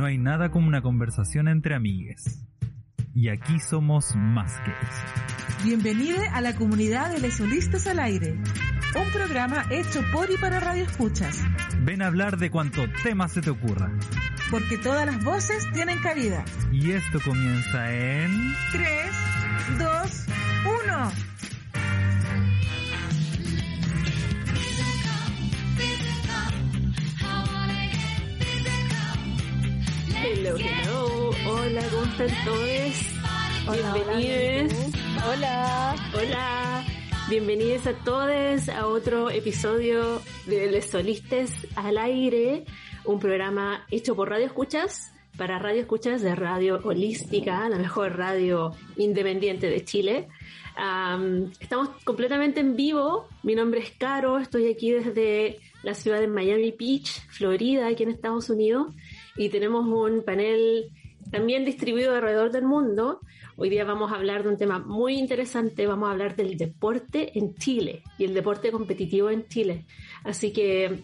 No hay nada como una conversación entre amigues. Y aquí somos más que eso. Bienvenido a la comunidad de Lesolistas al Aire, un programa hecho por y para Radio Escuchas. Ven a hablar de cuanto tema se te ocurra. Porque todas las voces tienen cabida. Y esto comienza en... 3, 2, 1. Hello, hello. Hola, ¿cómo están todos? Bienvenidos. Hola. Hola. Bienvenidos a todos a otro episodio de Les Solistes al Aire, un programa hecho por Radio Escuchas para Radio Escuchas de Radio Holística, la mejor radio independiente de Chile. Um, estamos completamente en vivo. Mi nombre es Caro, estoy aquí desde la ciudad de Miami Beach, Florida, aquí en Estados Unidos y tenemos un panel también distribuido alrededor del mundo. Hoy día vamos a hablar de un tema muy interesante, vamos a hablar del deporte en Chile y el deporte competitivo en Chile. Así que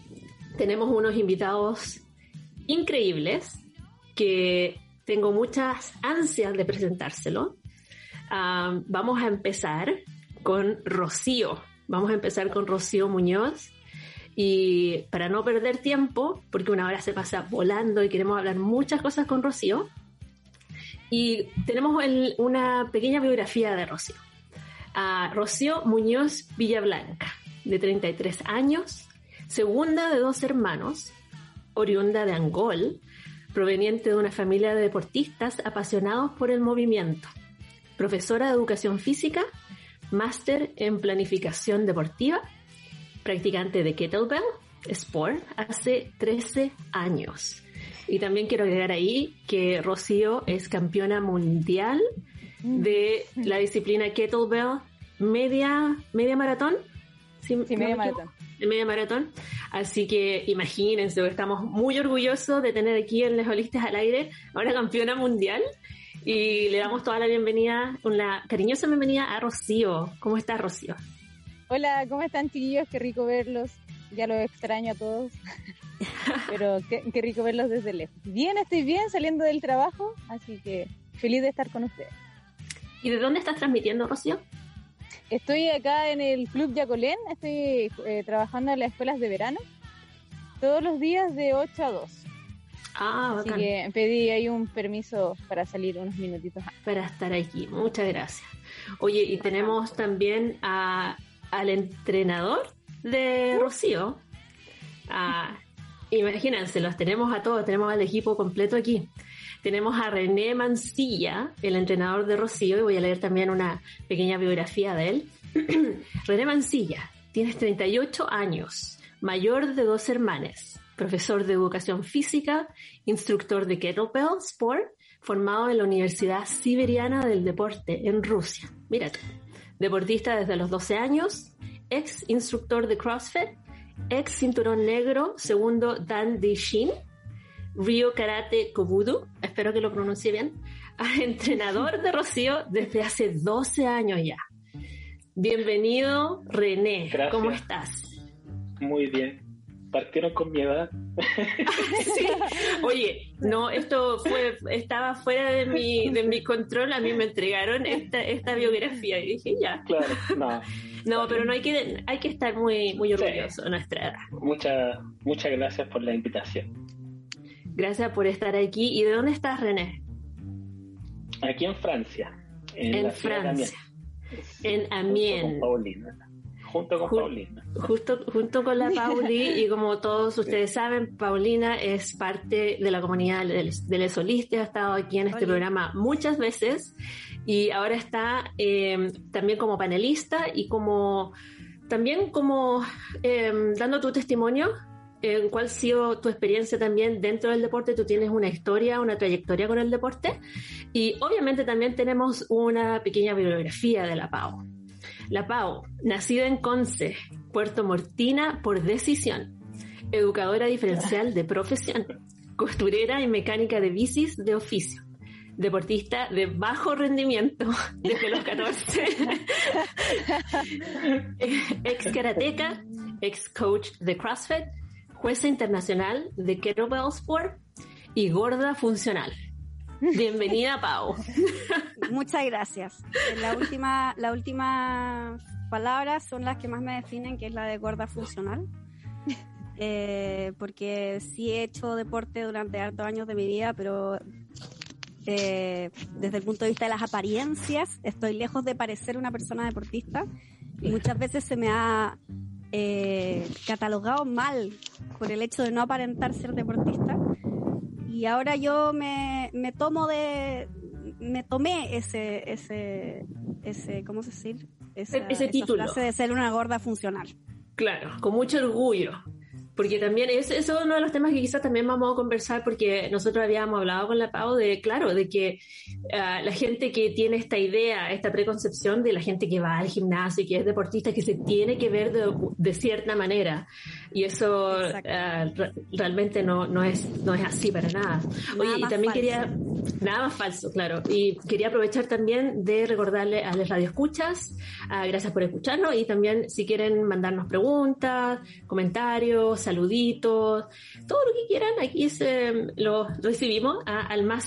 tenemos unos invitados increíbles que tengo muchas ansias de presentárselo. Uh, vamos a empezar con Rocío. Vamos a empezar con Rocío Muñoz. Y para no perder tiempo, porque una hora se pasa volando y queremos hablar muchas cosas con Rocío, y tenemos el, una pequeña biografía de Rocío. Uh, Rocío Muñoz Villablanca, de 33 años, segunda de dos hermanos, oriunda de Angol, proveniente de una familia de deportistas apasionados por el movimiento, profesora de educación física, máster en planificación deportiva, practicante de kettlebell sport hace 13 años. Y también quiero agregar ahí que Rocío es campeona mundial de la disciplina kettlebell media, media maratón. Sí, sí media maratón. De media maratón. Así que imagínense, estamos muy orgullosos de tener aquí en Les Holistas al aire ahora campeona mundial. Y le damos toda la bienvenida, una cariñosa bienvenida a Rocío. ¿Cómo estás, Rocío? Hola, ¿cómo están chiquillos? Qué rico verlos. Ya los extraño a todos. Pero qué, qué, rico verlos desde lejos. Bien, estoy bien saliendo del trabajo, así que feliz de estar con ustedes. ¿Y de dónde estás transmitiendo, Rocío? Estoy acá en el Club Yacolén, estoy eh, trabajando en las escuelas de verano, todos los días de 8 a 2. Ah, Así bacán. que pedí ahí un permiso para salir unos minutitos antes. Para estar aquí, muchas gracias. Oye, y tenemos también a, al entrenador de Rocío. Ah, imagínense, los tenemos a todos, tenemos al equipo completo aquí. Tenemos a René Mancilla, el entrenador de Rocío, y voy a leer también una pequeña biografía de él. René Mancilla, tienes 38 años, mayor de dos hermanas, profesor de educación física, instructor de kettlebell sport, formado en la Universidad Siberiana del Deporte en Rusia. Mírate, deportista desde los 12 años, ex instructor de CrossFit, ex cinturón negro, segundo Dan Shin, Rio Karate Kobudo, espero que lo pronuncie bien, entrenador de Rocío desde hace 12 años ya. Bienvenido, René. Gracias. ¿Cómo estás? Muy bien. Partieron con mi edad. sí. Oye, no, esto fue, estaba fuera de mi, de mi control. A mí me entregaron esta, esta biografía y dije, ya. Claro, no. No, pero no hay que, hay que estar muy, muy orgulloso de nuestra edad. Muchas, muchas gracias por la invitación. Gracias por estar aquí. ¿Y de dónde estás, René? Aquí en Francia. En, En la Francia. En Amiens. Paulina. Junto con Ju- Paulina. Justo, junto con la Pauli, y como todos ustedes saben, Paulina es parte de la comunidad del, del Esoliste, ha estado aquí en este Oli. programa muchas veces y ahora está eh, también como panelista y como también como eh, dando tu testimonio en cuál ha sido tu experiencia también dentro del deporte. Tú tienes una historia, una trayectoria con el deporte y obviamente también tenemos una pequeña bibliografía de la Pau. La Pau, nacida en Conce, Puerto Mortina por decisión, educadora diferencial de profesión, costurera y mecánica de bicis de oficio, deportista de bajo rendimiento desde los 14, ex karateca, ex coach de CrossFit, jueza internacional de Kettlebell Sport y gorda funcional. Bienvenida, Pau. Muchas gracias. Eh, La última, la última palabras son las que más me definen, que es la de gorda funcional. Eh, porque sí he hecho deporte durante hartos años de mi vida, pero eh, desde el punto de vista de las apariencias, estoy lejos de parecer una persona deportista. Y muchas veces se me ha eh, catalogado mal por el hecho de no aparentar ser deportista. Y ahora yo me, me tomo de. Me tomé ese, ese, ese, ¿cómo se decir? Esa, Ese esa título. frase de ser una gorda funcional. Claro, con mucho orgullo. Porque también es, eso es uno de los temas que quizás también vamos a conversar porque nosotros habíamos hablado con la Pau de, claro, de que ah, la gente que tiene esta idea, esta preconcepción de la gente que va al gimnasio y que es deportista, que se tiene que ver de, de cierta manera. Y eso ah, re- realmente no, no, es, no es así para nada. Oye, Nada y también falso. quería, nada más falso, claro. Y quería aprovechar también de recordarle a las radioescuchas, ah, gracias por escucharnos y también si quieren mandarnos preguntas, comentarios, saluditos, todo lo que quieran, aquí se, lo recibimos a- al más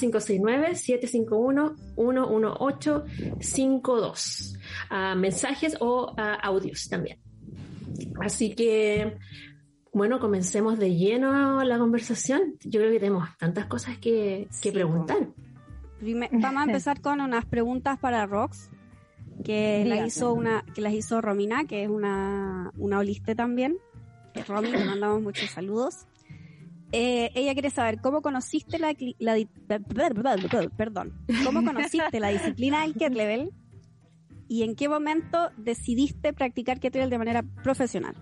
569-751-11852. Ah, mensajes o audios también. Así que, bueno, comencemos de lleno la conversación. Yo creo que tenemos tantas cosas que, que Sí, preguntar. Prime- Vamos a empezar con unas preguntas para Rox, que, la hizo una, que las hizo Romina, que es una, una oliste también. Romy, le mandamos muchos saludos. Eh, ella quiere saber cómo conociste la, perdón, cómo conociste la disciplina del kettlebell y en qué momento decidiste practicar kettlebell de manera profesional.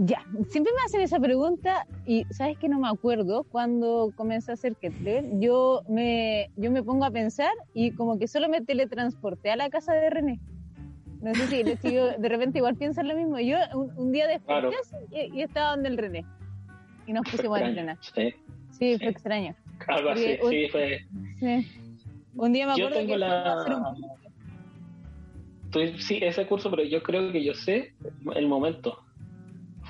Ya, siempre me hacen esa pregunta y sabes que no me acuerdo cuando comencé a hacer kettlebell. Yo me, yo me pongo a pensar y como que solo me teletransporté a la casa de René. No sé si, si yo de repente igual pienso en lo mismo. Yo un, un día desperté Claro. y, y estaba donde el René. Y nos pusimos a entrenar. Sí, Sí, Sí. fue extraño. algo así, Porque un- sí, fue. Sí. Un día me Yo acuerdo tengo que a hacer la. un- Estoy- sí, ese curso, pero yo creo que yo sé el momento.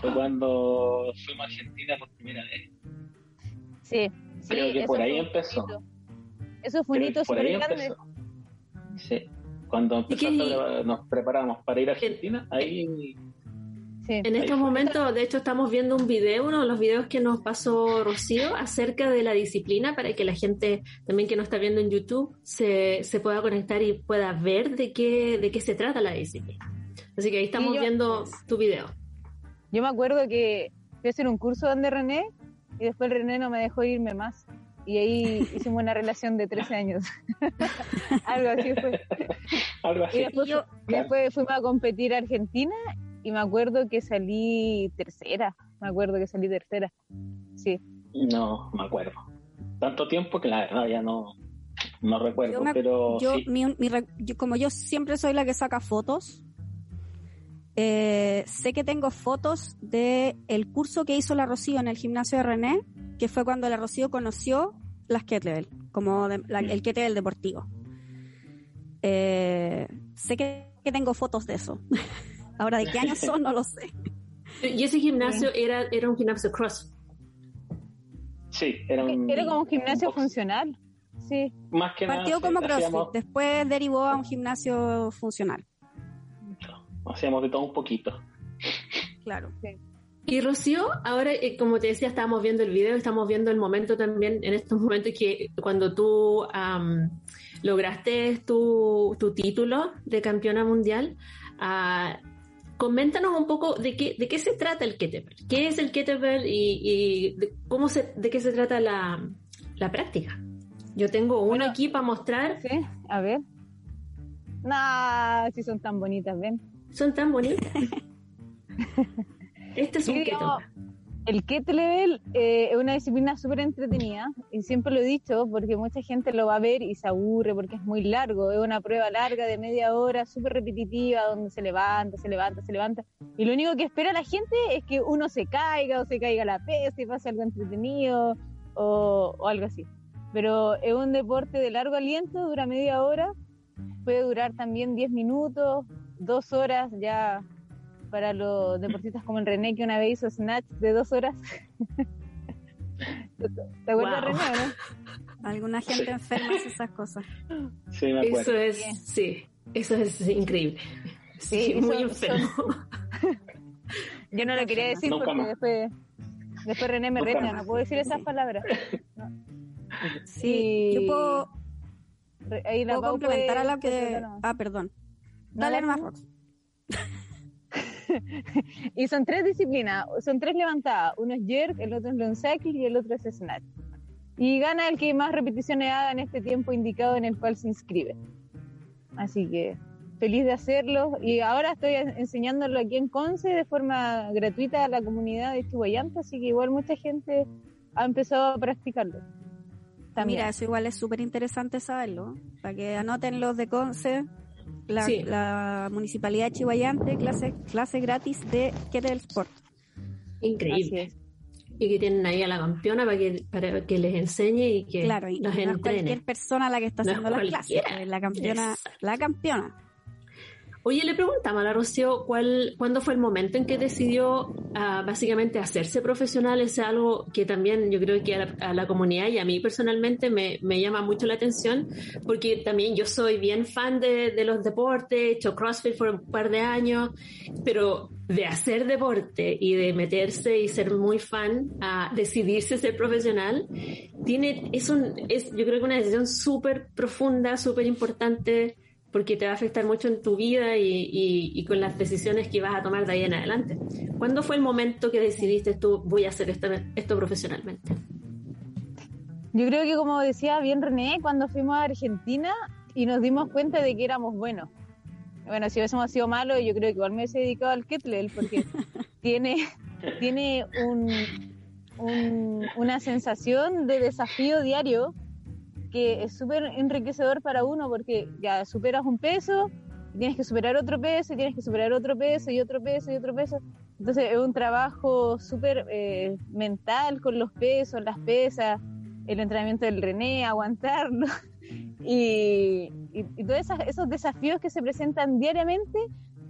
Fue cuando fuimos a Argentina por primera vez. Sí, sí, Creo que por ahí empezó. hito. Eso fue un hito súper ahí grande. empezó. Sí. Cuando ¿Y qué- empezamos a- nos preparamos para ir a Argentina, ahí Sí. En estos momentos, de hecho, estamos viendo un video, uno de los videos que nos pasó Rocío, acerca de la disciplina para que la gente también que nos está viendo en YouTube se, se pueda conectar y pueda ver de qué, de qué se trata la disciplina. Así que ahí estamos yo- viendo tu video. Yo me acuerdo que fui a hacer un curso donde René y después René no me dejó irme más. Y ahí hicimos una relación de 13 años. Algo así fue. algo Y así. después, yo- después fuimos a competir a Argentina y me acuerdo que salí tercera. Me acuerdo que salí tercera. Sí. No me acuerdo. Tanto tiempo que la verdad ya no, no recuerdo, Yo me- pero yo, sí. mi- mi yo- como yo siempre soy la que saca fotos, eh, sé que tengo fotos de el curso que hizo la Rocío en el gimnasio de René, que fue cuando la Rocío conoció las kettlebell, como de- la- el kettlebell deportivo. Eh, sé que, que tengo fotos de eso. Ahora, ¿de qué años son? No lo sé. Y ese gimnasio era, era un gimnasio cross. Sí, era un. Era como un gimnasio funcional. Sí. Más que Partió nada. como sí, CrossFit, Hacíamos, después derivó a un gimnasio funcional. Hacíamos de todo un poquito. Claro. Y Rocío, ahora, eh, como te decía, estábamos viendo el video, estamos viendo el momento también, en estos momentos que cuando tú am, lograste tu, tu título de campeona mundial, ah, coméntanos un poco de qué, de qué se trata el kettlebell, qué es el kettlebell y, y de, cómo se, de qué se trata la, la práctica. Yo tengo uno Bueno. aquí para mostrar, Sí. A ver. Nah, si son tan bonitas, ven. Son tan bonitas. Este es un kettlebell. El kettlebell eh, es una disciplina súper entretenida y siempre lo he dicho porque mucha gente lo va a ver y se aburre porque es muy largo, es una prueba larga de media hora, súper repetitiva, donde se levanta, se levanta, se levanta y lo único que espera la gente es que uno se caiga o se caiga la pesa y pase algo entretenido o, o algo así. Pero es un deporte de largo aliento, dura media hora, puede durar también 10 minutos, dos horas ya para los deportistas como el René que una vez hizo snatch de dos horas. ¿Te acuerdas, Wow. René, o no? Alguna gente Sí. enferma hace esas cosas. Sí, me acuerdo. Eso es, sí, eso es increíble. Sí, Sí, muy son- enfermo. Yo no lo quería decir porque después, después René me Nunca reta, no puedo decir esas palabras. Sí, yo puedo, Ahí la puedo Pau complementar puede a lo que... Ah, perdón. No, Dale no, nomás, no. Rox. Y son tres disciplinas, son tres levantadas. Uno es jerk, el otro es long cycle y el otro es snatch. Y gana el que más repeticiones haga en este tiempo indicado en el cual se inscribe. Así que feliz de hacerlo. Y ahora estoy en- enseñándolo aquí en Conce de forma gratuita a la comunidad de Chihuayante, así que igual mucha gente ha empezado a practicarlo. También. Mira, eso igual es súper interesante saberlo. Para que anoten los de Conce, la, Sí. la Municipalidad de Chihuayante, clase, clase gratis de Kettle Sport. Increíble. Y que tienen ahí a la campeona para que, para que les enseñe y que Claro, y los no es cualquier persona la que está No es haciendo las clases, cualquiera. es la campeona, Exacto. la campeona. Oye, le preguntamos a la Rocío cuál, cuándo fue el momento en que decidió ah, básicamente hacerse profesional. Es algo que también yo creo que a la, a la comunidad y a mí personalmente me, me llama mucho la atención porque también yo soy bien fan de, de los deportes, he hecho CrossFit por un par de años, pero de hacer deporte y de meterse y ser muy fan a decidirse ser profesional, tiene, es un, es, yo creo que una decisión súper profunda, súper importante porque te va a afectar mucho en tu vida y, y- y con las decisiones que vas a tomar de ahí en adelante. ¿Cuándo fue el momento que decidiste tú, voy a hacer esto, esto profesionalmente? Yo creo que como decía bien René, cuando fuimos a Argentina y nos dimos cuenta de que éramos buenos. Bueno, si hubiésemos sido malos, yo creo que igual me hubiese dedicado al kettlebell porque tiene, tiene un, un- una sensación de desafío diario que es súper enriquecedor para uno porque ya superas un peso, y tienes que superar otro peso, y tienes que superar otro peso y otro peso y otro peso. Entonces es un trabajo súper eh, mental con los pesos, las pesas, el entrenamiento del René, aguantarlo. Y, y, y todos esos desafíos que se presentan diariamente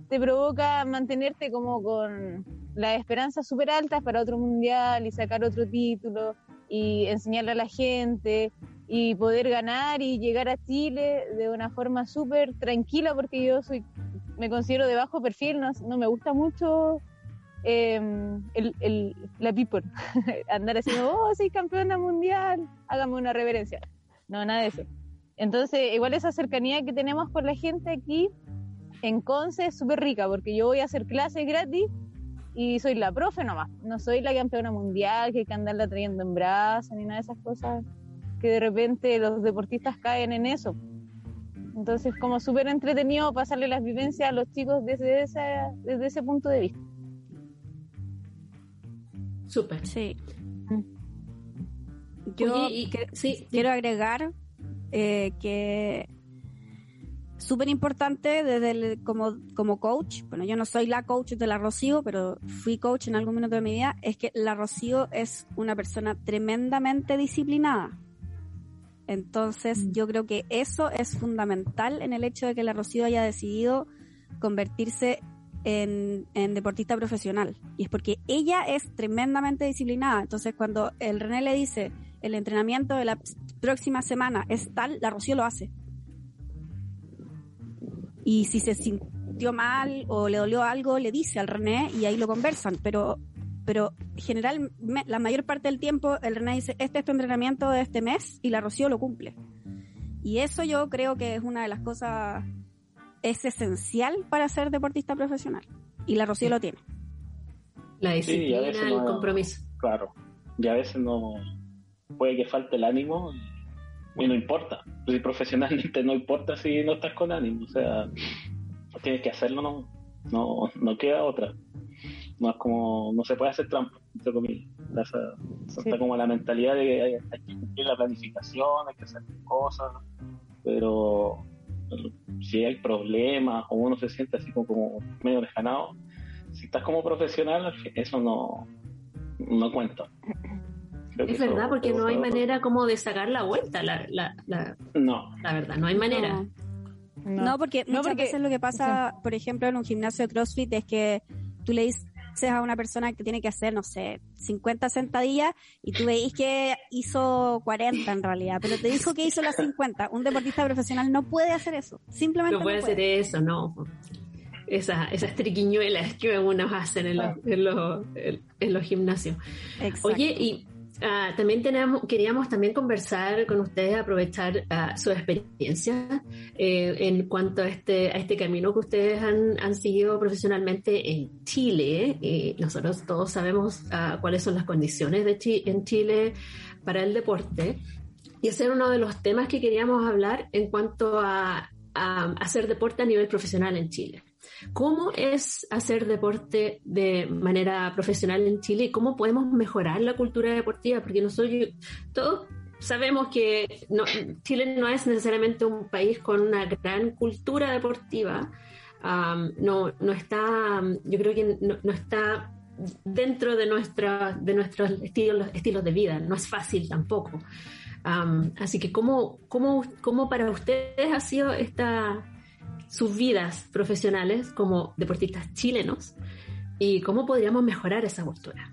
te provoca mantenerte como con las esperanzas súper altas para otro mundial y sacar otro título y enseñarle a la gente y poder ganar y llegar a Chile de una forma súper tranquila porque yo soy me considero de bajo perfil, no, no me gusta mucho eh, el, el- la people, andar haciendo, oh, soy campeona mundial, hágame una reverencia. No, nada de eso. Entonces, igual esa cercanía que tenemos con la gente aquí en Conce es súper rica porque yo voy a hacer clases gratis y soy la profe nomás. No soy la campeona mundial que hay que andarla trayendo en brazos ni nada de esas cosas que de repente los deportistas caen en eso. Entonces, como súper entretenido pasarle las vivencias a los chicos desde, esa, desde ese punto de vista. Súper. Sí. Yo Oye, y que, sí, quiero agregar eh, que súper importante desde el- como, como coach, bueno, yo no soy la coach de la Rocío, pero fui coach en algún minuto de mi vida, es que la Rocío es una persona tremendamente disciplinada. Entonces, yo creo que eso es fundamental en el hecho de que la Rocío haya decidido convertirse en, en deportista profesional. Y es porque ella es tremendamente disciplinada. Entonces, cuando el René le dice el entrenamiento de la próxima semana es tal, la Rocío lo hace. Y si se sintió mal o le dolió algo, le dice al René y ahí lo conversan. Pero, pero general, me- la mayor parte del tiempo el René dice, este es tu entrenamiento de este mes y la Rocío lo cumple. Y eso yo creo que es una de las cosas, es esencial para ser deportista profesional. Y la Rocío lo tiene. la Sí, y a disciplina, el no- compromiso. Claro. Y a veces no puede que falte el ánimo y, y no importa. Si profesionalmente no importa si no estás con ánimo. O sea, tienes que hacerlo, no, no, no queda otra. No es como, no se puede hacer trampa, entre comillas. Esa- esa Sí. Está como la mentalidad de que hay, hay que cumplir la planificación, hay que hacer cosas, pero si hay problemas o uno se siente así como, como medio desganado, si estás como profesional, eso no, no cuenta. Creo Es eso- verdad, porque no hay manera como de sacar la vuelta, la, la, la, No, la verdad, no hay manera. No, porque No, muchas porque- veces lo que pasa, por ejemplo, en un gimnasio de CrossFit es que tú le dices, a una persona que tiene que hacer, no sé, 50 sentadillas y tú veis que hizo 40 en realidad, pero te dijo que hizo las 50. Un deportista profesional no puede hacer eso. Simplemente no puede, hacer eso, no. Esa, esas triquiñuelas que algunos hacen en, los, en, los, en los gimnasios. Exacto. Oye, y Ah, también queríamos también conversar con ustedes, aprovechar uh, su experiencia eh, en cuanto a este, a este camino que ustedes han, han seguido profesionalmente en Chile. Eh, nosotros todos sabemos uh, cuáles son las condiciones de en Chile para el deporte. Y ese era uno de los temas que queríamos hablar en cuanto a hacer deporte a nivel profesional en Chile. ¿Cómo es hacer deporte de manera profesional en Chile cómo podemos mejorar la cultura deportiva? Porque nosotros todos sabemos que Chile no es necesariamente un país con una gran cultura deportiva. no, no está, yo creo que no, está dentro de, nuestra, de nuestros estilos de vida. No es fácil tampoco. así que, ¿cómo, cómo, ¿cómo para ustedes ha sido esta, sus vidas profesionales como deportistas chilenos y cómo podríamos mejorar esa cultura.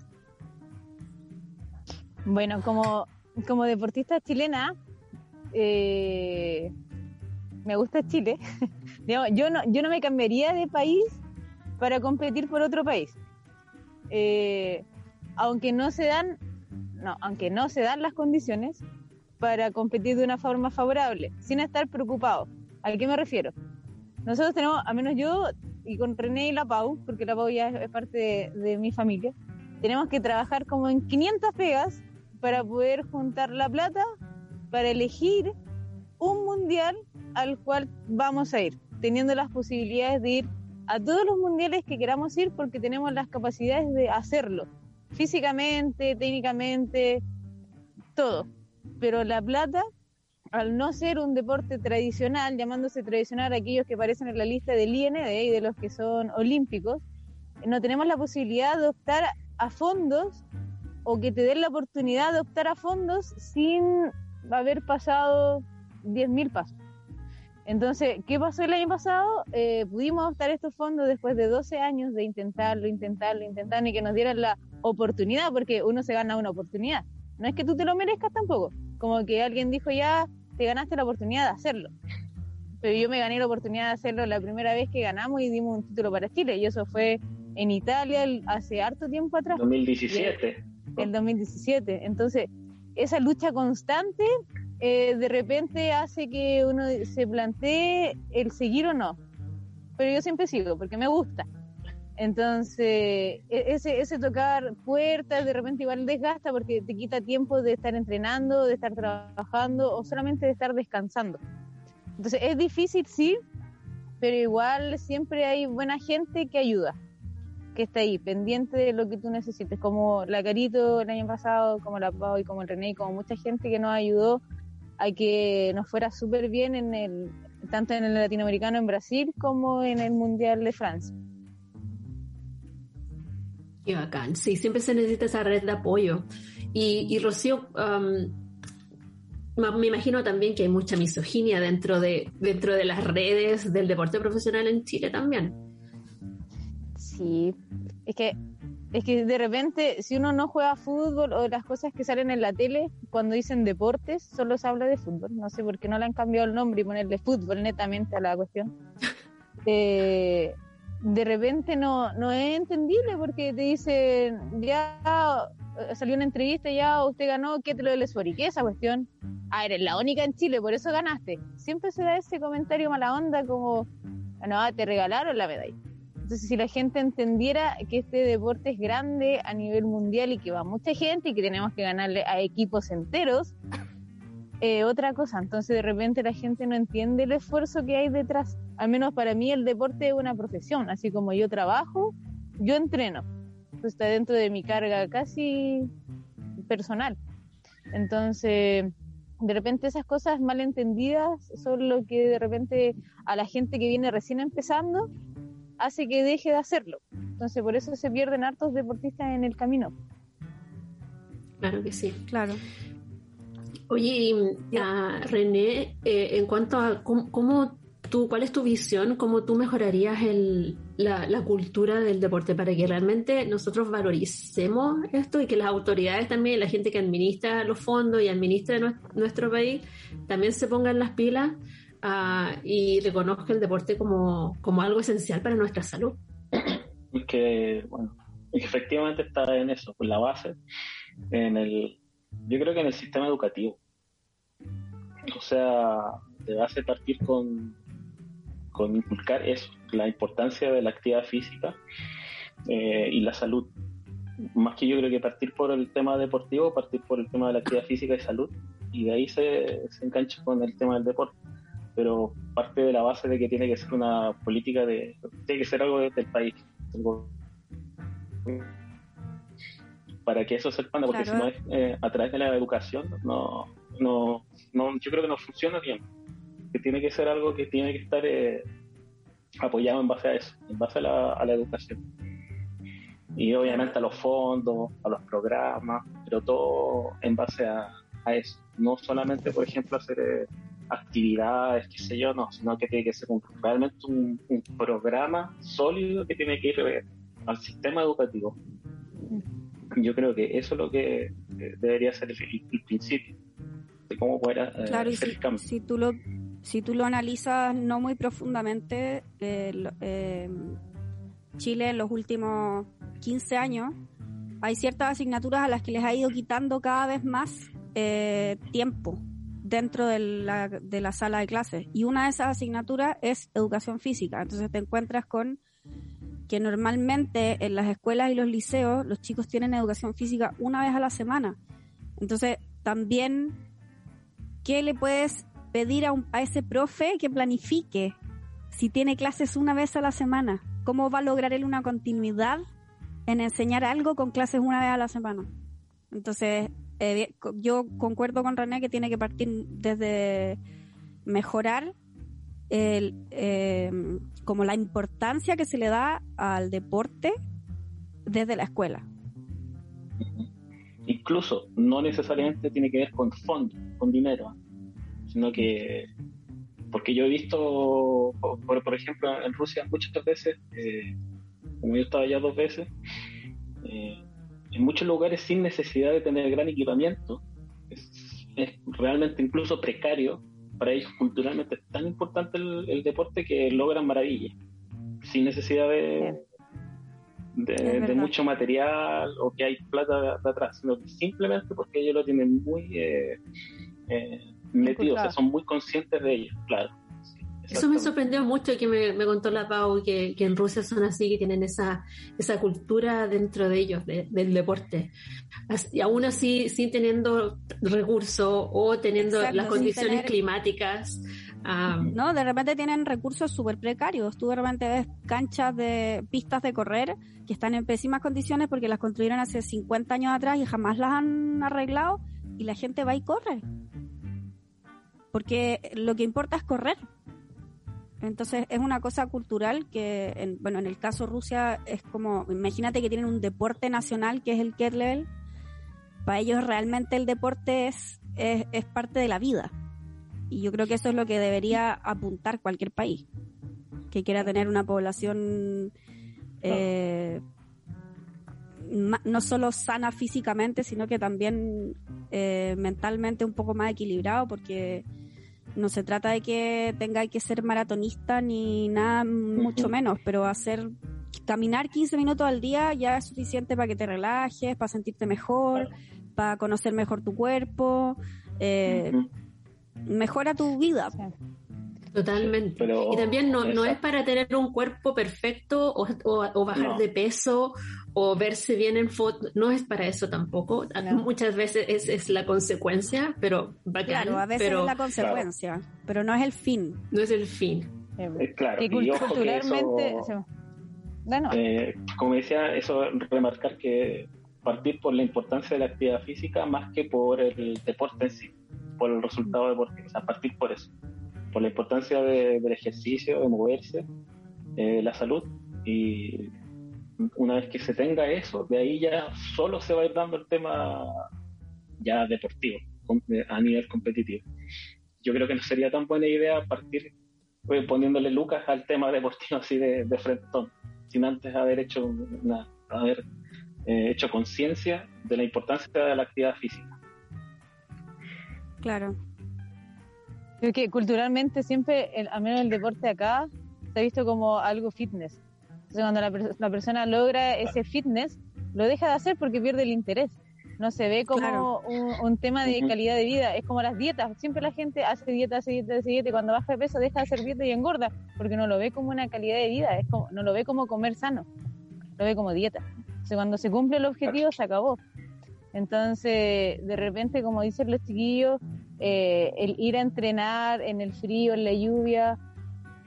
Bueno, como, como deportista chilena, eh, me gusta Chile. yo, no, yo no me cambiaría de país para competir por otro país. Eh, aunque no se dan, no, aunque no se dan las condiciones para competir de una forma favorable, sin estar preocupado. ¿A qué me refiero? Nosotros tenemos, a menos yo y con René y la Pau, porque la Pau ya es, parte de, mi familia, tenemos que trabajar como en 500 pegas para poder juntar la plata para elegir un mundial al cual vamos a ir, teniendo las posibilidades de ir a todos los mundiales que queramos ir porque tenemos las capacidades de hacerlo, físicamente, técnicamente, todo. Pero la plata al no ser un deporte tradicional, llamándose tradicional aquellos que aparecen en la lista del IND y de los que son olímpicos, no tenemos la posibilidad de optar a fondos o que te den la oportunidad de optar a fondos sin haber pasado 10.000 pasos. Entonces, ¿qué pasó el año pasado? Eh, pudimos optar estos fondos después de 12 años de intentarlo, intentarlo, intentarlo y que nos dieran la oportunidad, porque uno se gana una oportunidad. No es que tú te lo merezcas tampoco. Como que alguien dijo ya, te ganaste la oportunidad de hacerlo. Pero yo me gané la oportunidad de hacerlo la primera vez que ganamos y dimos un título para Chile. Y eso fue en Italia hace harto tiempo atrás. 2017. El 2017. Entonces, esa lucha constante eh, de repente hace que uno se plantee el seguir o no. Pero yo siempre sigo porque me gusta. Entonces, e-, ese, tocar puertas de repente igual desgasta porque te quita tiempo de estar entrenando, de estar trabajando o solamente de estar descansando. Entonces, es difícil, sí, pero igual siempre hay buena gente que ayuda, que está ahí, pendiente de lo que tú necesites, como la Carito el año pasado, como la Pau y como el René, como mucha gente que nos ayudó a que nos fuera súper bien en el, tanto en el latinoamericano en Brasil como en el Mundial de Francia. Qué bacán. Sí, siempre se necesita esa red de apoyo. Y, Rocío, um, me imagino también que hay mucha misoginia dentro de, dentro de las redes del deporte profesional en Chile también. Sí, es que, es que de repente, si uno no juega fútbol o las cosas que salen en la tele, cuando dicen deportes, solo se habla de fútbol. No sé por qué no le han cambiado el nombre y ponerle fútbol netamente a la cuestión. Eh, de repente no, no es entendible porque te dicen, ya salió una entrevista, ya usted ganó, ¿qué te lo del Esfori? ¿Qué es esa cuestión? Ah, eres la única en Chile, por eso ganaste. Siempre se da ese comentario mala onda como, no, te regalaron la medalla. Entonces, si la gente entendiera que este deporte es grande a nivel mundial y que va mucha gente y que tenemos que ganarle a equipos enteros, eh, otra cosa. Entonces, de repente la gente no entiende el esfuerzo que hay detrás al menos para mí el deporte es una profesión, así como yo trabajo, yo entreno. está dentro de mi carga casi personal. Entonces, de repente esas cosas mal entendidas son lo que de repente a la gente que viene recién empezando hace que deje de hacerlo. Entonces, por eso se pierden hartos deportistas en el camino. Claro que sí, claro. Oye, René, eh, en cuanto a cómo tú, ¿cuál es tu visión? ¿Cómo tú mejorarías el, la, la, cultura del deporte para que realmente nosotros valoricemos esto y que las autoridades también, la gente que administra los fondos y administra nuestro, país, también se pongan las pilas uh, y reconozca el deporte como, como algo esencial para nuestra salud? Que, bueno, efectivamente está en eso, en la base, en el, yo creo que en el sistema educativo. O sea, de base partir con, con inculcar eso, la importancia de la actividad física eh, y la salud. Más que yo creo que partir por el tema deportivo, partir por el tema de la actividad física y salud, y de ahí se, se engancha con el tema del deporte. Pero parte de la base de que tiene que ser una política de, tiene que ser algo del país. Para que eso se expanda, porque si no es eh, a través de la educación, no, no, no, yo creo que no funciona bien que tiene que ser algo que tiene que estar eh, apoyado en base a eso, en base a la, educación. Y obviamente a los fondos, a los programas, pero todo en base a, eso. No solamente, por ejemplo, hacer eh, actividades, qué sé yo, no, sino que tiene que ser realmente un, programa sólido que tiene que ir eh, al sistema educativo. Yo creo que eso es lo que debería ser el, principio de cómo poder claro, hacer el cambio. Si tú lo si tú lo analizas no muy profundamente, eh, eh, Chile en los últimos 15 años hay ciertas asignaturas a las que les ha ido quitando cada vez más eh, tiempo dentro de la, de la sala de clases. Y una de esas asignaturas es educación física. Entonces te encuentras con que normalmente en las escuelas y los liceos los chicos tienen educación física una vez a la semana. Entonces también, ¿qué le puedes pedir a, a ese profe que planifique si tiene clases una vez a la semana. ¿Cómo va a lograr él una continuidad en enseñar algo con clases una vez a la semana? Entonces, eh, yo concuerdo con René que tiene que partir desde mejorar el, eh, como la importancia que se le da al deporte desde la escuela. Incluso no necesariamente tiene que ver con fondos, con dinero sino que porque yo he visto, por, ejemplo, en Rusia muchas veces, eh, como yo estaba allá dos veces, eh, en muchos lugares sin necesidad de tener gran equipamiento, es, realmente incluso precario, para ellos culturalmente es tan importante el, deporte que logran maravillas, sin necesidad de, de, mucho material o que hay plata de, atrás, sino simplemente porque ellos lo tienen muy... Eh, metidos, o sea, son muy conscientes de ello, claro. Eso me sorprendió mucho que me, contó la Pau que, que, en Rusia son así, que tienen esa, esa cultura dentro de ellos, del deporte. Y aún así, sin teniendo recursos o teniendo las condiciones climáticas. no, de repente tienen recursos súper precarios. Tú de repente ves canchas de pistas de correr que están en pésimas condiciones porque las construyeron hace 50 años atrás y jamás las han arreglado y la gente va y corre porque lo que importa es correr. Entonces es una cosa cultural que, en, bueno, en el caso Rusia es como, imagínate que tienen un deporte nacional que es el kettlebell. Para ellos realmente el deporte es, es, parte de la vida. Y yo creo que eso es lo que debería apuntar cualquier país que quiera tener una población eh, no solo sana físicamente, sino que también eh, mentalmente un poco más equilibrado, porque no se trata de que tenga que ser maratonista ni nada mucho menos, pero hacer caminar 15 minutos al día ya es suficiente para que te relajes, para sentirte mejor, para conocer mejor tu cuerpo, eh, mejora tu vida. Totalmente. y también no, no es para tener un cuerpo perfecto o, bajar de peso o verse bien en foto, no es para eso tampoco. Muchas veces es, es, la consecuencia, pero bacán. Claro, a veces es la consecuencia, pero no es el fin. No es el fin. Eh, claro, y, culturalmente... Eh, como decía, eso remarcar que partir por la importancia de la actividad física más que por el deporte en sí, por el resultado deportivo, o sea, partir por eso por la importancia del ejercicio, de moverse, eh, la salud. Y una vez que se tenga eso, de ahí ya solo se va a ir dando el tema ya deportivo, a nivel competitivo. Yo creo que no sería tan buena idea partir eh, poniéndole lucas al tema deportivo así de, de frentón, sin antes haber hecho una, haber eh, hecho conciencia de la importancia de la actividad física. Claro. Creo que culturalmente siempre, el, al menos el deporte acá, se ha visto como algo fitness. Entonces cuando la, la persona logra ese fitness, lo deja de hacer porque pierde el interés. No se ve como Claro. un, un tema de calidad de vida. Es como las dietas. Siempre la gente hace dieta, hace dieta, hace dieta y cuando baja de peso deja de hacer dieta y engorda porque no lo ve como una calidad de vida. Es como, no lo ve como comer sano. Lo ve como dieta. Entonces cuando se cumple el objetivo se acabó. Entonces, de repente, como dicen los chiquillos, eh, el ir a entrenar en el frío, en la lluvia,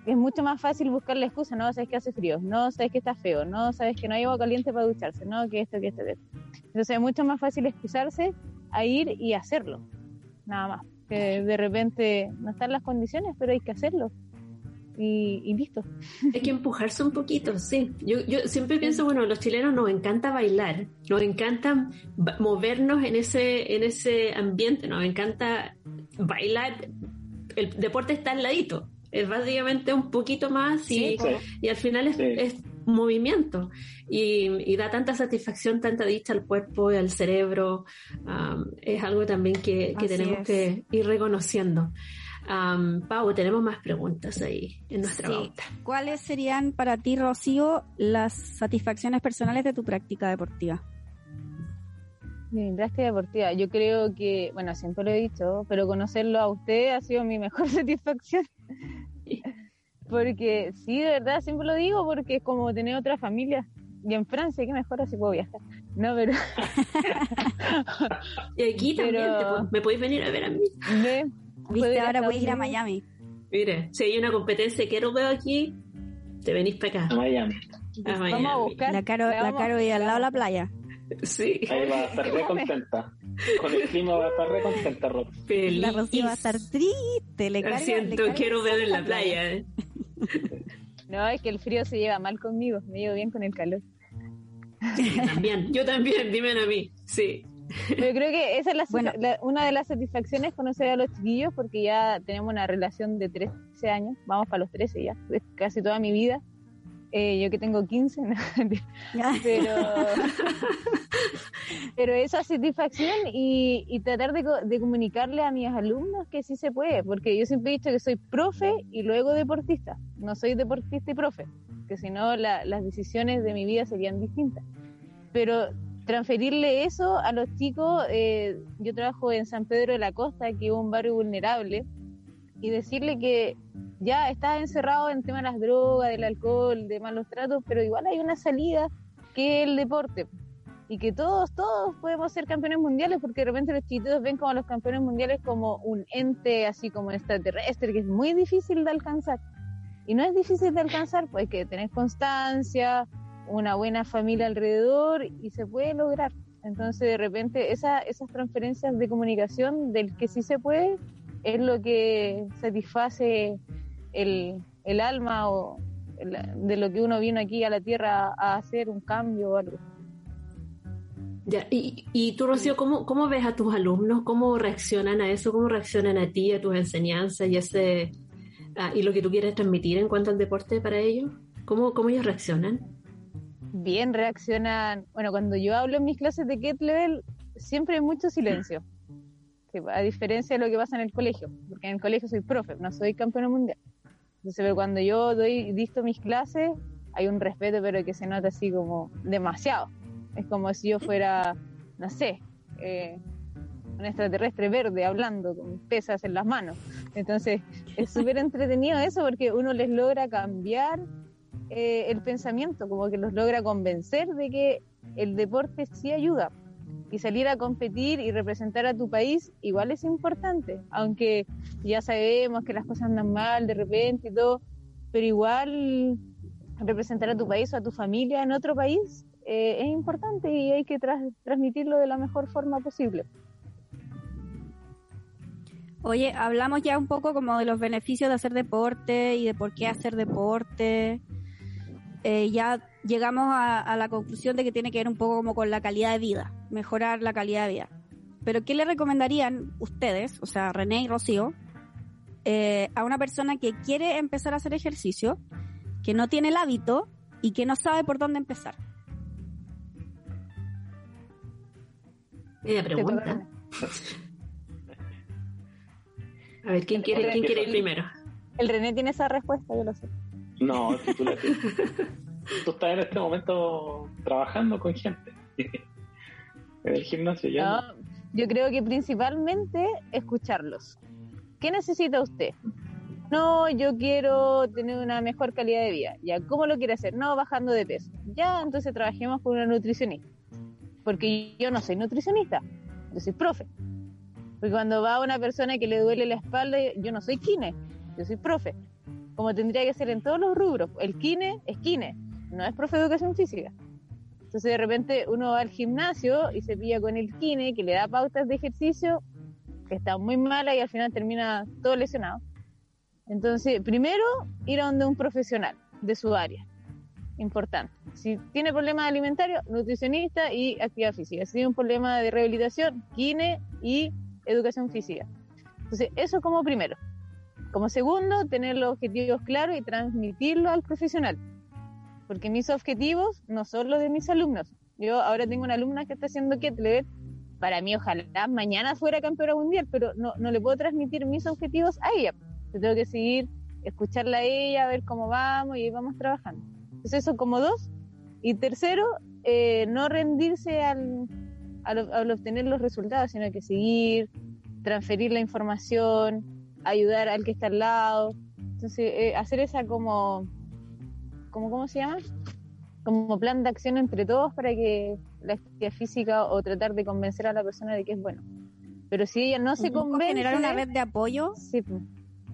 es mucho más fácil buscar la excusa, no sabes que hace frío, no sabes que está feo, no sabes que no hay agua caliente para ducharse, no que esto, que esto, que esto. Entonces es mucho más fácil excusarse a ir y hacerlo, nada más. Que de repente no están las condiciones, pero hay que hacerlo. Y, y listo. Hay que empujarse un poquito, sí. Yo, yo siempre pienso, bueno, los chilenos nos encanta bailar, nos encanta movernos en ese, en ese ambiente, nos encanta bailar. El deporte está al ladito, es básicamente un poquito más y, Sí. y al final es, Sí. es movimiento y, y da tanta satisfacción, tanta dicha al cuerpo y al cerebro. Um, es algo también que, que tenemos es. que ir reconociendo. Um, Pau, tenemos más preguntas ahí en nuestra Sí. pauta. ¿Cuáles serían para ti, Rocío, las satisfacciones personales de tu práctica deportiva? Mi práctica deportiva, yo creo que, bueno, siempre lo he dicho, pero conocerlo a usted ha sido mi mejor satisfacción. Porque sí, de verdad, siempre lo digo, porque es como tener otra familia. Y en Francia, qué mejor así puedo viajar. No, pero Y aquí Pero- también te me podéis venir a ver a mí. Viste, a ahora puedes ir a. Miami. Mire, si hay una competencia que no veo aquí, te venís para A acá. Miami. A Vamos a Miami. buscar. La Caro, la Caro y al lado de la playa. Sí, Ahí va a estar re contenta. Con el clima va a estar re contenta, feliz. La Rocío va a estar triste. Le Lo carga, le siento, carga quiero ver en la playa. eh. No, es que el frío se lleva mal conmigo, me llevo bien con el calor. También, yo también, dime a mí. Sí. Pero creo que esa es la, Bueno. la- una de las satisfacciones conocer a los chiquillos porque ya tenemos una relación de 13 años, vamos para los 13 ya, es casi toda mi vida. Eh, yo que tengo 15, no, pero, pero esa satisfacción y, y tratar de, de comunicarle a mis alumnos que sí se puede, porque yo siempre he dicho que soy profe y luego deportista, no soy deportista y profe, que si no la- las decisiones de mi vida serían distintas. Pero transferirle eso a los chicos, eh, yo trabajo en San Pedro de la Costa, que es un barrio vulnerable, y decirle que ya estás encerrado en tema de las drogas, del alcohol, de malos tratos, pero igual hay una salida que es el deporte. Y que todos, todos podemos ser campeones mundiales, porque de repente los chiquitos ven como a los campeones mundiales como un ente así como extraterrestre, que es muy difícil de alcanzar. Y no es difícil de alcanzar, pues hay que tener constancia, una buena familia alrededor y se puede lograr. Entonces, de repente, esa, esas transferencias de comunicación del que sí se puede es lo que satisface el, el alma o el- de lo que uno vino aquí a la tierra a hacer un cambio o algo. Ya, y, y tú, Rocío, ¿cómo, ¿cómo ves a tus alumnos? ¿Cómo reaccionan a eso? ¿Cómo reaccionan a ti, a tus enseñanzas y, ese, ah, y lo que tú quieres transmitir en cuanto al deporte para ellos? ¿Cómo, cómo ellos reaccionan? Bien reaccionan. Bueno, cuando yo hablo en mis clases de Get Level, siempre hay mucho silencio. A diferencia de lo que pasa en el colegio, porque en el colegio soy profe, no soy campeona mundial. Entonces, pero cuando yo doy, dicto mis clases, hay un respeto, pero que se nota así como demasiado. Es como si yo fuera, no sé, eh, un extraterrestre verde hablando con pesas en las manos. Entonces, es súper entretenido eso porque uno les logra cambiar eh, el pensamiento, como que los logra convencer de que el deporte sí ayuda. Y salir a competir y representar a tu país igual es importante, aunque ya sabemos que las cosas andan mal de repente y todo, pero igual representar a tu país o a tu familia en otro país eh, es importante y hay que transmitirlo de la mejor forma posible. Oye, hablamos ya un poco como de los beneficios de hacer deporte y de por qué hacer deporte. Eh, ya llegamos a, a la conclusión de que tiene que ver un poco como con la calidad de vida, mejorar la calidad de vida. Pero ¿qué le recomendarían ustedes, o sea, René y Rocío, eh, a una persona que quiere empezar a hacer ejercicio, que no tiene el hábito y que no sabe por dónde empezar? Media pregunta. A ver, ¿quién quiere, ¿quién quiere ir primero? El René tiene esa respuesta, yo lo sé. No, si tú, la tú estás en este momento trabajando con gente. en el gimnasio ya. No, yo creo que principalmente escucharlos. ¿Qué necesita usted? No, yo quiero tener una mejor calidad de vida. Ya, ¿cómo lo quiere hacer? No, bajando de peso. Ya, entonces trabajemos con una nutricionista. Porque yo no soy nutricionista, yo soy profe. Porque cuando va una persona que le duele la espalda, yo no soy kine, yo soy profe. Como tendría que ser en todos los rubros. El kine es kine, no es profe de educación física. Entonces de repente uno va al gimnasio y se pilla con el kine que le da pautas de ejercicio que está muy mala y al final termina todo lesionado. Entonces, primero, ir a donde un profesional de su área. Importante. Si tiene problemas alimentarios, nutricionista y actividad física. Si tiene un problema de rehabilitación, kine y educación física. Entonces, eso como primero. Como segundo, tener los objetivos claros y transmitirlo al profesional. Porque mis objetivos no son los de mis alumnos. Yo ahora tengo una alumna que está haciendo kettlebell. Para mí, ojalá mañana fuera campeona mundial, pero no, no le puedo transmitir mis objetivos a ella. Yo tengo que seguir, escucharla a ella, ver cómo vamos y vamos trabajando. Entonces, eso como dos. Y tercero, eh, no rendirse al, al obtener los resultados, sino que seguir, transferir la información, ayudar al que está al lado. Entonces, eh, hacer esa como, como, ¿cómo se llama? Como plan de acción entre todos para que la actividad física o tratar de convencer a la persona de que es bueno. Pero si ella no se convence... generar una red de apoyo. Sí,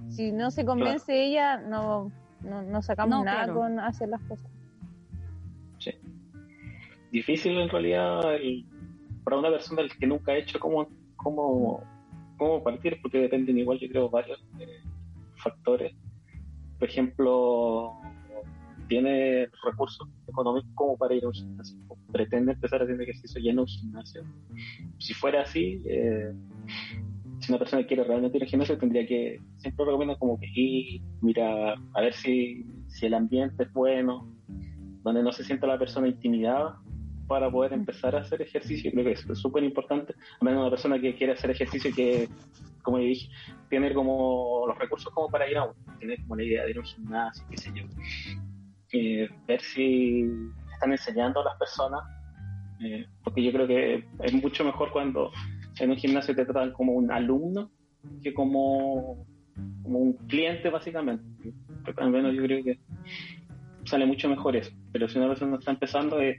si no se convence ella, no, no, no sacamos No, nada claro. con hacer las cosas. Sí. Difícil en realidad el- para una persona que nunca ha hecho cómo, cómo, cómo partir, porque dependen igual, yo creo, varios eh, factores. Por ejemplo, tiene recursos económicos como para ir a un gimnasio, pretende empezar haciendo ejercicio lleno un gimnasio. Si fuera así, eh, si una persona quiere realmente ir al gimnasio, tendría que, siempre recomiendo como que ir, mirar, a ver si, si el ambiente es bueno, donde no se sienta la persona intimidada para poder empezar a hacer ejercicio. Creo que es súper importante. A menos una persona que quiere hacer ejercicio que, como yo dije, tener como los recursos como para ir a uno, tener como la idea de ir a un gimnasio, qué sé yo. Eh, ver si están enseñando a las personas, eh, porque yo creo que es mucho mejor cuando en un gimnasio te tratan como un alumno que como, como un cliente básicamente. Al menos yo creo que sale mucho mejor eso. Pero si una persona está empezando, es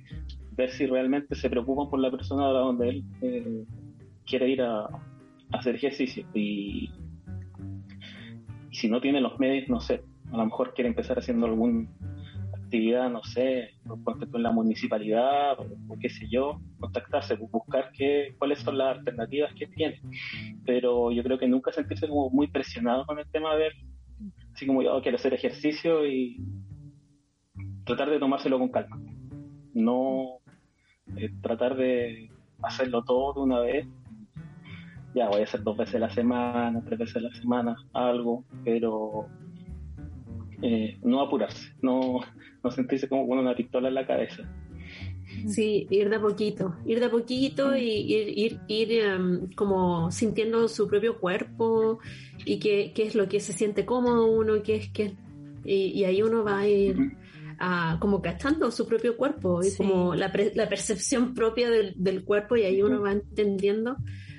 ver si realmente se preocupan por la persona donde él eh, quiere ir a, hacer ejercicio. Y, si no tiene los medios, no sé, a lo mejor quiere empezar haciendo alguna actividad, no sé, ponte tú en la municipalidad o, qué sé yo, contactarse, bu- buscar qué, cuáles son las alternativas que tiene. Pero yo creo que nunca sentirse como muy presionado con el tema de ver, así como yo quiero hacer ejercicio y tratar de tomárselo con calma. No eh, tratar de hacerlo todo de una vez. Ya voy a hacer dos veces a la semana, tres veces a la semana, algo, pero eh, no apurarse, no, no sentirse como con una pistola en la cabeza. Sí, ir de a poquito, ir de a poquito y ir, ir, ir em, como sintiendo su propio cuerpo y qué, qué es lo que se siente cómodo uno, qué es que y, y ahí uno va a ir Ah, como gastando su propio cuerpo y Sí. como la, pre- la percepción propia del, del cuerpo y ahí uno va entendiendo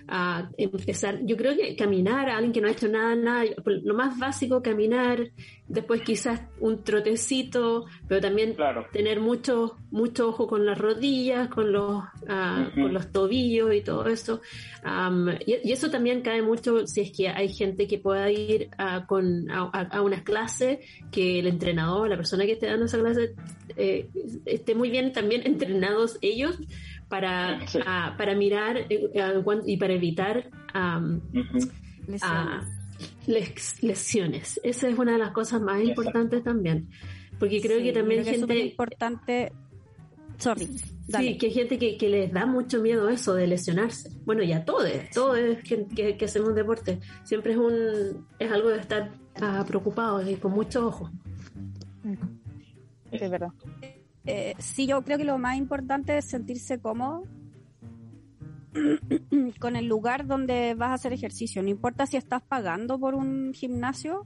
a empezar, yo creo que caminar, a alguien que no ha hecho nada, nada, lo más básico, caminar, después quizás un trotecito, pero también Claro, tener mucho mucho ojo con las rodillas, con los ah, Ujú. con los tobillos y todo eso. Am, y, y eso también cae mucho si es que hay gente que pueda ir a, con, a, a- a unas clases que el entrenador, la persona que esté dando esa clase, eh, esté muy bien también entrenados ellos para, Sí. ah, para mirar eh, ah, cuan- y para evitar Lesiones. a les- lesiones. Esa es una de las cosas más Exacto. importantes también. Porque creo Sí, que también creo que es gente... importante Sorry. Dale. Sí, que hay gente que, que les da mucho miedo eso de lesionarse. Bueno, ya todo es, todo es que, que, que hacemos deporte. Siempre es un es algo de estar ah, preocupado y con mucho ojo. Sí, es verdad. Eh, sí, yo creo que lo más importante es sentirse cómodo con el lugar donde vas a hacer ejercicio. No importa si estás pagando por un gimnasio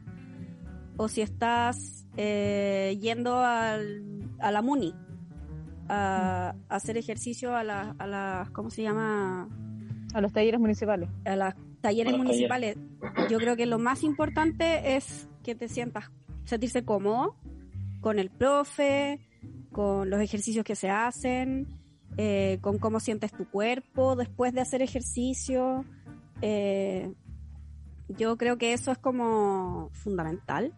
o si estás eh, yendo al, a la MUNI a, a hacer ejercicio a las, a las, ¿cómo se llama? A los talleres municipales. A las talleres A los municipales. Yo creo que lo más importante es que te sientas, sentirse cómodo con el profe, con los ejercicios que se hacen, eh, con cómo sientes tu cuerpo después de hacer ejercicio. Eh, yo creo que eso es como fundamental,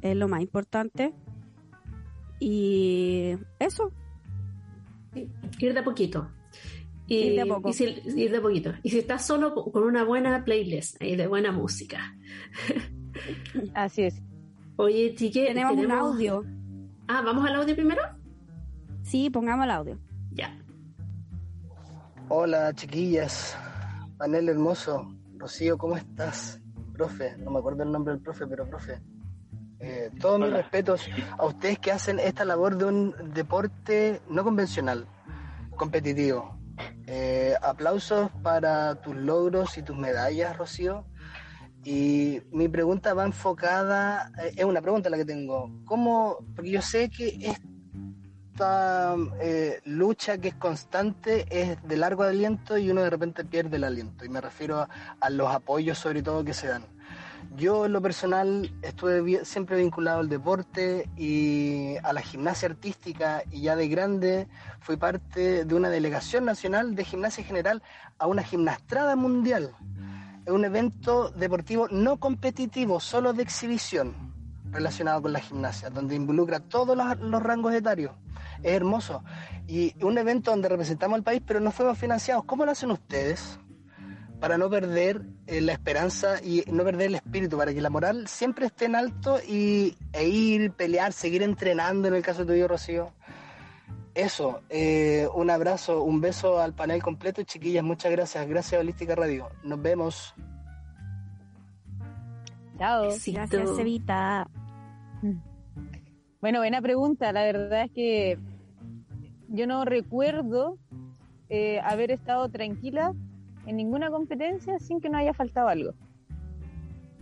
es lo más importante. Y eso, Ir de a poquito. Y, Ir de a poco. y si, ir de a poquito. Y si estás solo con una buena playlist y de buena música. Así es. Oye, chique, tenemos un audio. Ah, ¿vamos al audio primero? Sí, pongamos el audio. Ya. Hola chiquillas, panel hermoso. Rocío, ¿cómo estás? Profe, no me acuerdo el nombre del profe, pero profe. Eh, todos mis respetos a ustedes que hacen esta labor de un deporte no convencional, competitivo. Eh, aplausos para tus logros y tus medallas, Rocío. Y mi pregunta va enfocada, eh, es una pregunta la que tengo. ¿Cómo? Porque yo sé que esta eh, lucha que es constante es de largo aliento y uno de repente pierde el aliento. Y me refiero a, los apoyos sobre todo que se dan. Yo en lo personal estuve siempre vinculado al deporte y a la gimnasia artística y ya de grande fui parte de una delegación nacional de gimnasia general a una gimnastrada mundial. Es un evento deportivo no competitivo, solo de exhibición relacionado con la gimnasia, donde involucra todos los, rangos etarios. Es hermoso. Y un evento donde representamos al país, pero no fuimos financiados. ¿Cómo lo hacen ustedes? para no perder eh, la esperanza y no perder el espíritu, para que la moral siempre esté en alto y, e ir, pelear, seguir entrenando en el caso tuyo, Rocío. Eso, eh, un abrazo, un beso al panel completo, chiquillas, muchas gracias, gracias Holística Radio, nos vemos. Chao. Besito. Gracias, Evita. Bueno, buena pregunta. La verdad es que yo no recuerdo eh, haber estado tranquila en ninguna competencia sin que no haya faltado algo.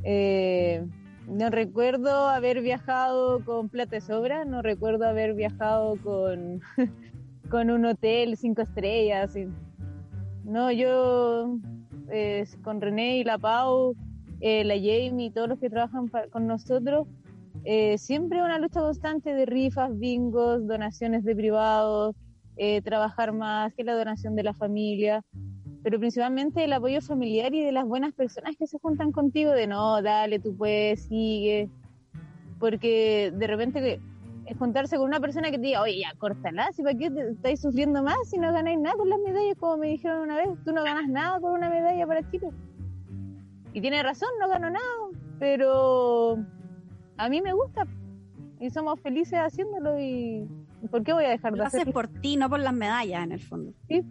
Eh, no recuerdo haber viajado con plata de sobra, no recuerdo haber viajado con, con un hotel cinco estrellas. y- No, yo con René y la Pau, eh, la Jamie y todos los que trabajan con nosotros, eh, siempre una lucha constante de rifas, bingos, donaciones de privados, eh, trabajar más que la donación de la familia, pero principalmente el apoyo familiar y de las buenas personas que se juntan contigo, de no, dale, tú puedes, sigue, porque de repente es juntarse con una persona que te diga, oye, ya, córtala, si para qué te estáis sufriendo más si no ganáis nada con las medallas, como me dijeron una vez, tú no ganas nada con una medalla para Chile. Y tiene razón, no gano nada, pero a mí me gusta y somos felices haciéndolo y ¿por qué voy a dejar de Lo haces por ti, no por las medallas, en el fondo. Sí,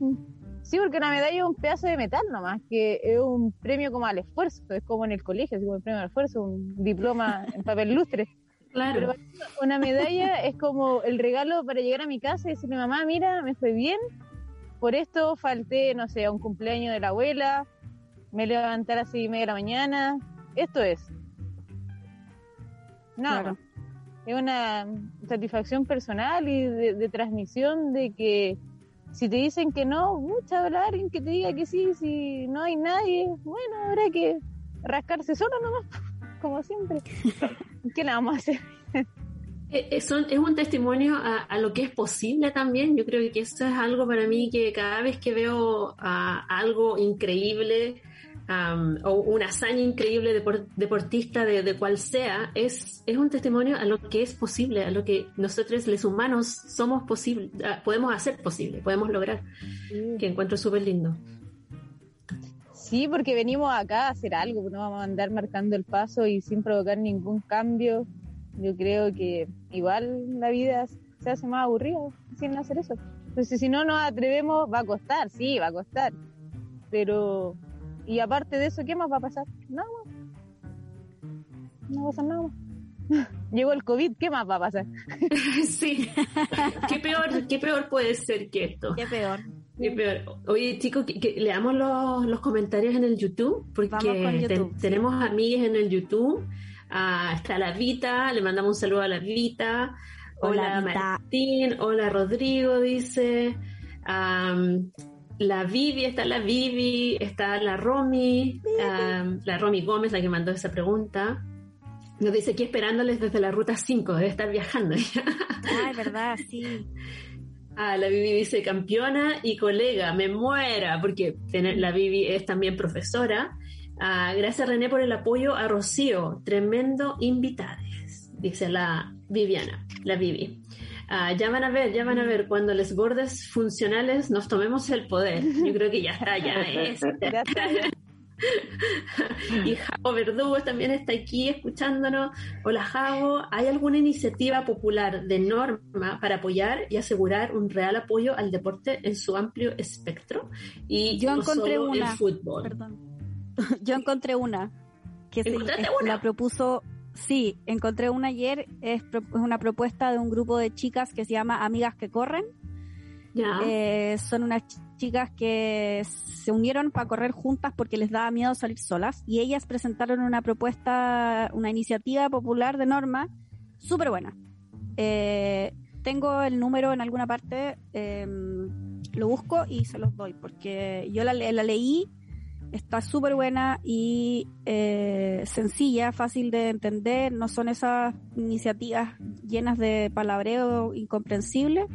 sí, porque una medalla es un pedazo de metal nomás, que es un premio como al esfuerzo, es como en el colegio, así como el premio al esfuerzo, un diploma en papel lustre. Pero Claro. mí una medalla es como el regalo para llegar a mi casa y decirle, mamá, mira, me fue bien, por esto falté, no sé, a un cumpleaños de la abuela, me levanté a las seis y media de la mañana, esto es. Claro. más. Es una satisfacción personal y de, de transmisión de que si te dicen que no, mucha habrá alguien que te diga que sí, si no hay nadie, bueno, habrá que rascarse solo nomás, como siempre. ¿Qué le vamos a hacer? Eh, eh, es un testimonio a, a lo que es posible también. Yo creo que eso es algo para mí que cada vez que veo algo increíble am, o una hazaña increíble de por- deportista de, de cual sea, es, es un testimonio a lo que es posible, a lo que nosotros, los humanos, somos posible, ah, podemos hacer posible, podemos lograr, que encuentro súper lindo. Sí, porque venimos acá a hacer algo, no vamos a andar marcando el paso y sin provocar ningún cambio. Yo creo que igual la vida se hace más aburrida sin hacer eso. Entonces, si no nos atrevemos, va a costar, sí, va a costar. Pero, y aparte de eso, ¿qué más va a pasar? Nada más. No va a pasar nada más. Llegó el COVID, ¿qué más va a pasar? sí. ¿Qué peor, ¿Qué peor puede ser que esto? Qué peor. Qué peor. Oye, chicos, que, que leamos los, los, comentarios en el YouTube, porque YouTube, sí. tenemos amigues en el YouTube. Ah, está la Vita, le mandamos un saludo a la Vita. Hola, Hola, Vita. Martín, hola Rodrigo, dice. Am, la Vivi, está la Vivi, está la Romy, la Romy Gómez, la que mandó esa pregunta. Nos dice aquí esperándoles desde la ruta 5, debe estar viajando. Ay, verdad, sí. Ah, la Vivi dice campeona y colega, me muera, porque la Vivi es también profesora. Ah, gracias René por el apoyo a Rocío, tremendo invitades, dice la Viviana, la Vivi. Ah, ya van a ver, ya van a ver, cuando les gordes funcionales nos tomemos el poder. Yo creo que ya está, ya es. Ya está, ya. Y Javo Verdugo también está aquí escuchándonos. Hola Javo, ¿hay alguna iniciativa popular de norma para apoyar y asegurar un real apoyo al deporte en su amplio espectro? Y Yo no encontré solo una. el fútbol. Perdón. Yo encontré una que se, la propuso. Sí, encontré una ayer. Es, pro- es una propuesta de un grupo de chicas que se llama Amigas que Corren. Ya. Eh, son unas ch- chicas que se unieron para correr juntas porque les daba miedo salir solas y ellas presentaron una propuesta, una iniciativa popular de norma súper buena. Eh, tengo el número en alguna parte, eh, lo busco y se los doy porque yo la, la leí, está súper buena y eh, sencilla, fácil de entender, no son esas iniciativas llenas de palabreo incomprensible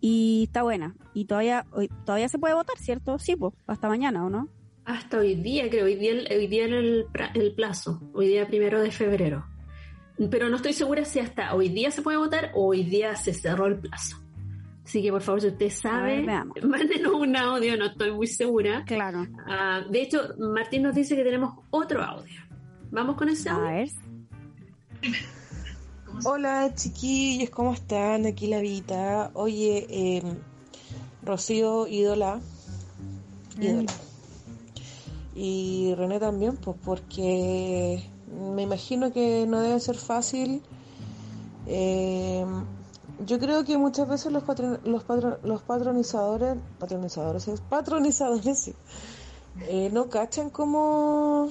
y está buena. Y todavía hoy, todavía se puede votar, ¿cierto? Sí, pues, hasta mañana, ¿o no? Hasta hoy día, creo, hoy día, hoy día el plazo, hoy día primero de febrero. Pero no estoy segura si hasta hoy día se puede votar o hoy día se cerró el plazo. Así que por favor, si usted A sabe, ver, mándenos un audio, no estoy muy segura. Claro. Ah, de hecho, Martín nos dice que tenemos otro audio. ¿Vamos con ese A audio? ver. Hola chiquillos, ¿cómo están? Aquí la Vita. Oye, eh, Rocío, ídola. Ídola. Y René también, pues porque me imagino que no debe ser fácil. Eh, yo creo que muchas veces los, patron- los, patro- los patronizadores, patronizadores, ¿es? patronizadores, sí, eh, no cachan como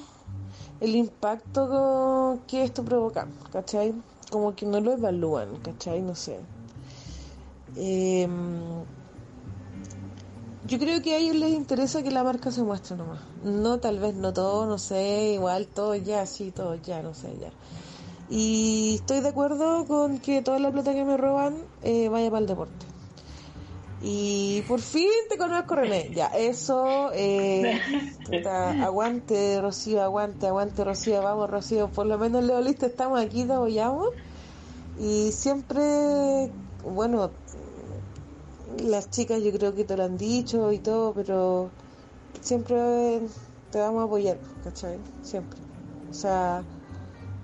el impacto que esto provoca, ¿cachai? Como que no lo evalúan, ¿cachai? No sé. Eh, yo creo que a ellos les interesa que la marca se muestre nomás. No, tal vez no todo, no sé, igual todo ya, sí, todo ya, no sé, ya. Y estoy de acuerdo con que toda la plata que me roban eh, vaya para el deporte. Y por fin te conozco, René. Ya, eso. Eh, puta, aguante, Rocío, aguante, aguante, Rocío. Vamos, Rocío. Por lo menos, Leo Listo, estamos aquí, te apoyamos. Y siempre, bueno, las chicas yo creo que te lo han dicho y todo, pero siempre te vamos a apoyar, ¿cachai? Siempre. O sea,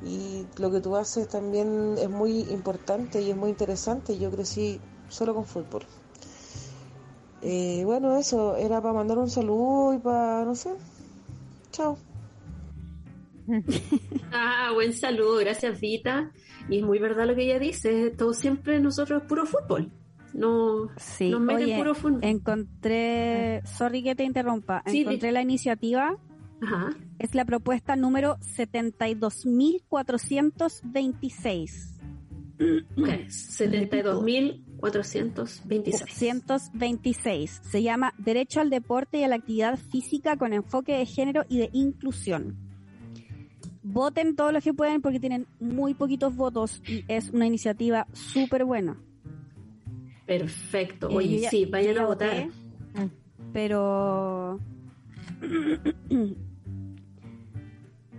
y lo que tú haces también es muy importante y es muy interesante. Yo crecí solo con fútbol. Eh, bueno, eso era para mandar un saludo y para, no sé. Chao. Ah, buen saludo, gracias Vita. Y es muy verdad lo que ella dice, todo siempre nosotros es puro fútbol. No, Sí, nos meten oye, puro fútbol. encontré, sorry que te interrumpa, Sí, encontré la iniciativa, Ajá. es la propuesta número 72.426. Ok, 72.426. 426. Se llama Derecho al Deporte y a la Actividad Física con enfoque de género y de inclusión. Voten todos los que pueden porque tienen muy poquitos votos y es una iniciativa súper buena. Perfecto. Eh, Oye, ya- sí, vayan ya a votar. voté, Pero.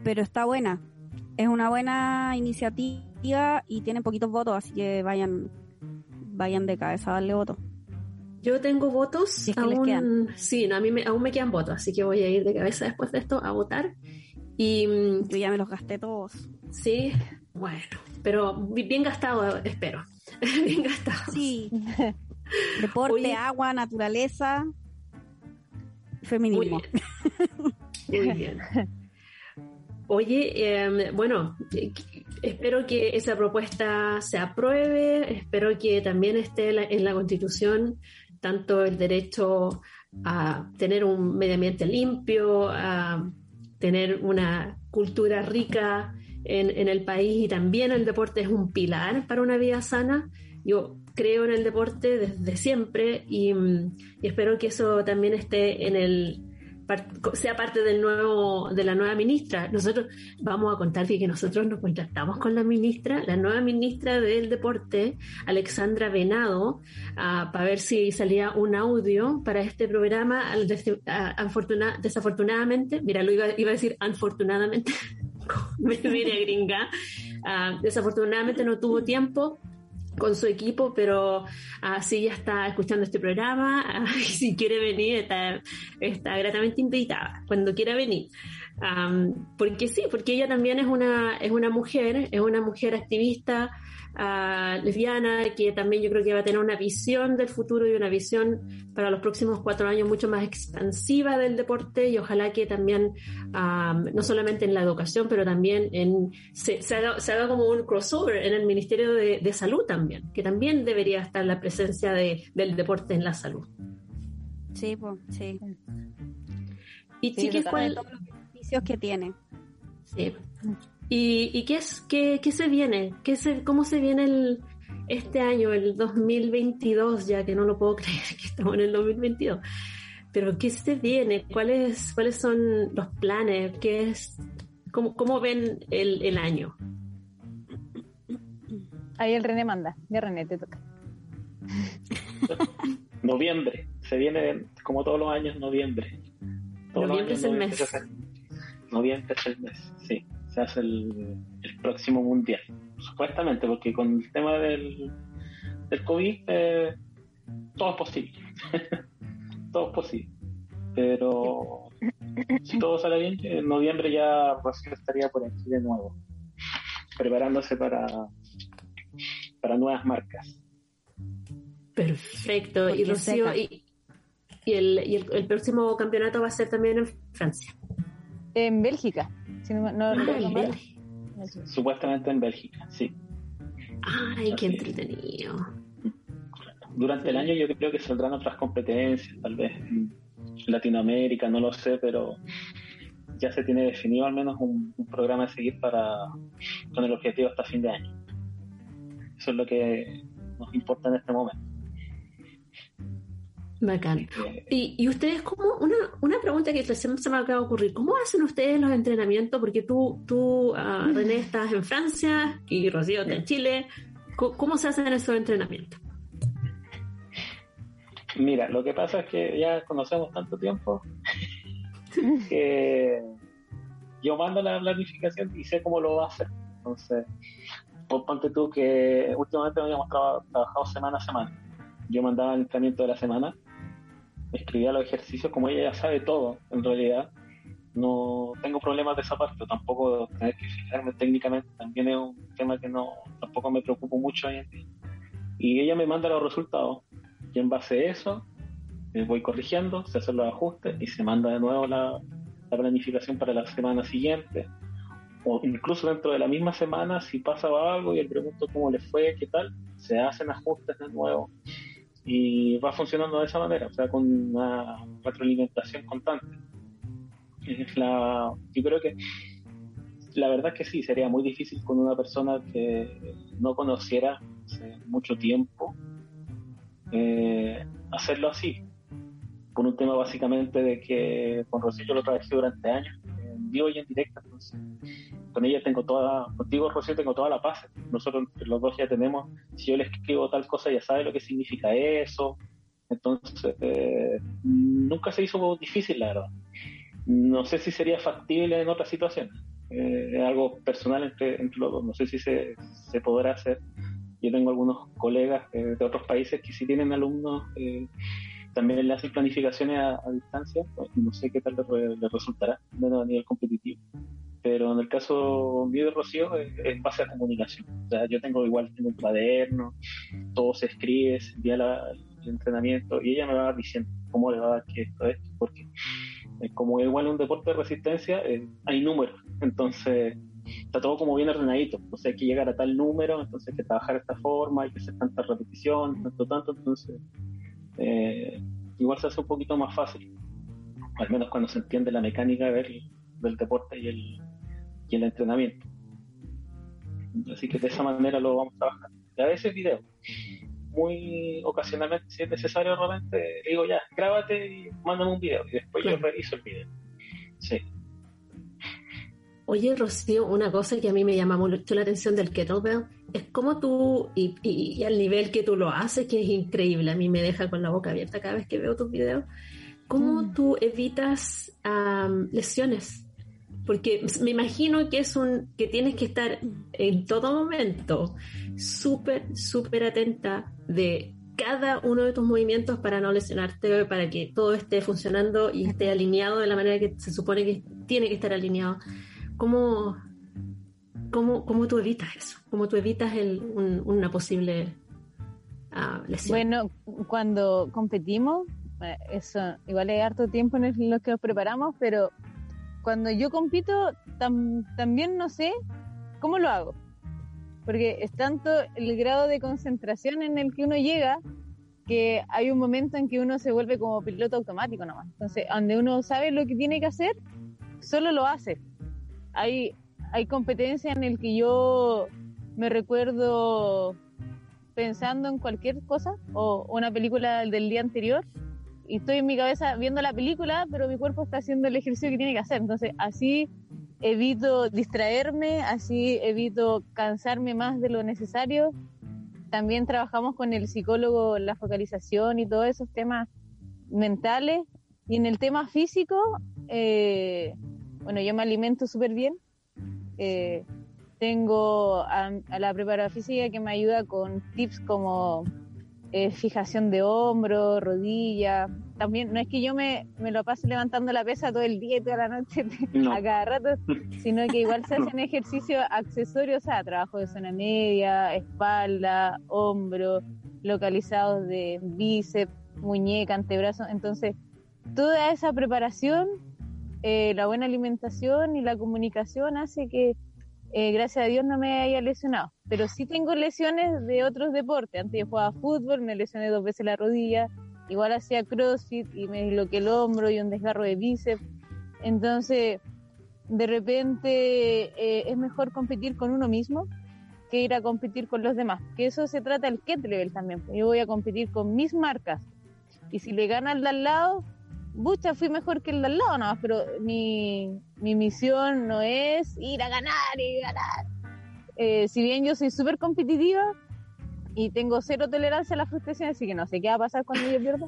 pero está buena. Es una buena iniciativa y tienen poquitos votos, así que vayan vayan de cabeza a darle voto. Yo tengo votos. Si es que les aún, quedan. sí, no, a mí me- aún me quedan votos, así que voy a ir de cabeza después de esto a votar. Y mm, Yo ya me los gasté todos. sí, bueno, pero bi- bien gastado, espero. bien gastado. Sí. Deporte, Oye. agua, naturaleza, feminismo. Muy bien. Oye, eh, bueno, eh, espero que esa propuesta se apruebe, espero que también esté en la Constitución tanto el derecho a tener un medio ambiente limpio, a tener una cultura rica en, el país y también el deporte es un pilar para una vida sana. Yo creo en el deporte desde siempre y, y espero que eso también esté en el sea parte del nuevo de la nueva ministra. Nosotros vamos a contar que, nosotros nos contactamos con la ministra, la nueva ministra del deporte, Alexandra Venado, ah, para ver si salía un audio para este programa. Ah, afortuna- desafortunadamente, mira, lo iba, iba a decir afortunadamente, me vine gringa. Ah, desafortunadamente no tuvo tiempo con su equipo, pero así ya está escuchando este programa. ah, y si quiere venir, está, está gratamente invitada cuando quiera venir. Am, porque sí, porque ella también es una, es una mujer, es una mujer activista ah, lesbiana que también yo creo que va a tener una visión del futuro y una visión para los próximos cuatro años mucho más expansiva del deporte y ojalá que también am, no solamente en la educación pero también en se, se haga, se haga como un crossover en el Ministerio de, de Salud también que también debería estar la presencia de, del deporte en la salud Sí, pues, sí. y Sí, chiquis, ¿cuál, Todos los beneficios que tiene. Sí. ¿Y, y qué, es, qué, qué se viene? ¿Qué se, ¿Cómo se viene el, este año, el 2022, ya que no lo puedo creer que estamos en el 2022? Pero ¿qué se viene? ¿Cuáles, cuáles son los planes? ¿Qué es, cómo, ¿Cómo ven el, el año? Ahí el René manda. Ya René, te toca. Noviembre. Se viene como todos los años, noviembre. Todos los Noviembre años es el noviembre mes. Noviembre es el mes, sí. Se hace el, el próximo mundial. Supuestamente, porque con el tema del, del COVID, eh, todo es posible. todo es posible. Pero si todo sale bien, en noviembre ya Rocío estaría por aquí de nuevo, preparándose para, para nuevas marcas. Perfecto. Y Rocío, y, y el, y el, el próximo campeonato va a ser también en Francia. En Bélgica. Si no, no Ah. Supuestamente en Bélgica, sí. Ay, qué entretenido. Durante el año yo creo que saldrán otras competencias, tal vez en Latinoamérica, no lo sé, pero ya se tiene definido al menos un, un programa a seguir para con el objetivo hasta fin de año. Eso es lo que nos importa en este momento. Bacán. Eh, Y, y ustedes, ¿cómo? Una, una pregunta que se me acaba de ocurrir. ¿Cómo hacen ustedes los entrenamientos? Porque tú, tú ah, René, estás en Francia y Rocío está en Chile. ¿Cómo, cómo se hacen esos entrenamientos? Mira, lo que pasa es que ya conocemos tanto tiempo que yo mando la planificación y sé cómo lo va a hacer. Entonces, pues ponte tú que últimamente habíamos traba- trabajado semana a semana. Yo mandaba el entrenamiento de la semana, escribía los ejercicios, como ella ya sabe todo, en realidad. No tengo problemas de esa parte, tampoco tener que fijarme técnicamente, también es un tema que no tampoco me preocupo mucho hoy en día. Y ella me manda los resultados y en base a eso eh, voy corrigiendo, se hacen los ajustes y se manda de nuevo la, la planificación para la semana siguiente. O incluso dentro de la misma semana, si pasa algo y le pregunto cómo le fue, qué tal, se hacen ajustes de nuevo. Y va funcionando de esa manera, o sea, con una retroalimentación constante. Es la, yo creo que la verdad que sí, sería muy difícil con una persona que no conociera hace mucho tiempo eh, hacerlo así. Por un tema básicamente de que con Rocío yo lo trabajé durante años, en vivo y en directo, entonces con ella tengo toda, contigo Rocío tengo toda la paz. Nosotros los dos ya tenemos, si yo le escribo tal cosa ya sabe lo que significa eso. Entonces, eh, nunca se hizo difícil, la verdad. No sé si sería factible en otras situaciones. Eh, es algo personal entre, entre los dos. No sé si se, se podrá hacer. yo tengo algunos colegas eh, de otros países que sí tienen alumnos, eh, también le hacen planificaciones a, distancia, pues, no sé qué tal les, resultará, menos a nivel competitivo. Pero en el caso mío de Rocío es, es, base a comunicación. O sea, yo tengo igual, tengo un cuaderno, todo se escribe, se envía el entrenamiento y ella me va diciendo cómo le va a dar que esto, esto, porque como igual en un deporte de resistencia, hay números. Entonces, está todo como bien ordenadito. Sea, hay que llegar a tal número, entonces hay que trabajar de esta forma, hay que hacer tanta repetición, tanto, tanto. Entonces, eh, igual se hace un poquito más fácil. Al menos cuando se entiende la mecánica del, del deporte y el, y el entrenamiento. Así que de esa manera lo vamos a trabajar. Y a veces video. Muy ocasionalmente, si es necesario, realmente digo ya, grábate y mándame un video. Y después yo reviso el video. Sí. Oye, Rocío, una cosa que a mí me llama mucho la atención del kettlebell es cómo tú, y, y, al nivel que tú lo haces, que es increíble, a mí me deja con la boca abierta cada vez que veo tus videos, cómo mm. tú evitas lesiones. Porque me imagino que es un que tienes que estar en todo momento súper, súper atenta de cada uno de tus movimientos para no lesionarte, para que todo esté funcionando y esté alineado de la manera que se supone que tiene que estar alineado. ¿Cómo, cómo, cómo tú evitas eso? ¿Cómo tú evitas el, una posible uh, lesión? Bueno, cuando competimos, eh, eso igual es harto tiempo en lo que nos preparamos, pero cuando yo compito también no sé cómo lo hago. Porque es tanto el grado de concentración en el que uno llega que hay un momento en que uno se vuelve como piloto automático nomás. Entonces, donde uno sabe lo que tiene que hacer, solo lo hace hay, hay competencia en el que yo me recuerdo pensando en cualquier cosa o una película del día anterior y estoy en mi cabeza viendo la película, pero mi cuerpo está haciendo el ejercicio que tiene que hacer. Entonces, así evito distraerme, así evito cansarme más de lo necesario. También trabajamos con el psicólogo la focalización y todos esos temas mentales. Y en el tema físico, eh, bueno, yo me alimento súper bien. Eh, tengo a, la preparadora física que me ayuda con tips como eh, fijación de hombro, rodilla. También no es que yo me, me, lo pase levantando la pesa todo el día y toda la noche a cada rato, sino que igual se hacen ejercicios accesorios, o sea, trabajo de zona media, espalda, hombro, localizados de bíceps, muñeca, antebrazo. Entonces, toda esa preparación eh, la buena alimentación y la comunicación hace que, eh, gracias a Dios, no me haya lesionado. Pero sí tengo lesiones de otros deportes. Antes yo jugaba fútbol, me lesioné dos veces la rodilla. Igual hacía crossfit y me bloqueé el hombro y un desgarro de bíceps. Entonces, de repente eh, es mejor competir con uno mismo que ir a competir con los demás. Que eso se trata el level también. Yo voy a competir con mis marcas. Y si le gana al de al lado, bucha, fui mejor que el de al lado más, pero mi, mi misión no es ir a ganar y ganar. Eh, si bien yo soy súper competitiva y tengo cero tolerancia a la frustración, así que no sé qué va a pasar cuando yo pierda.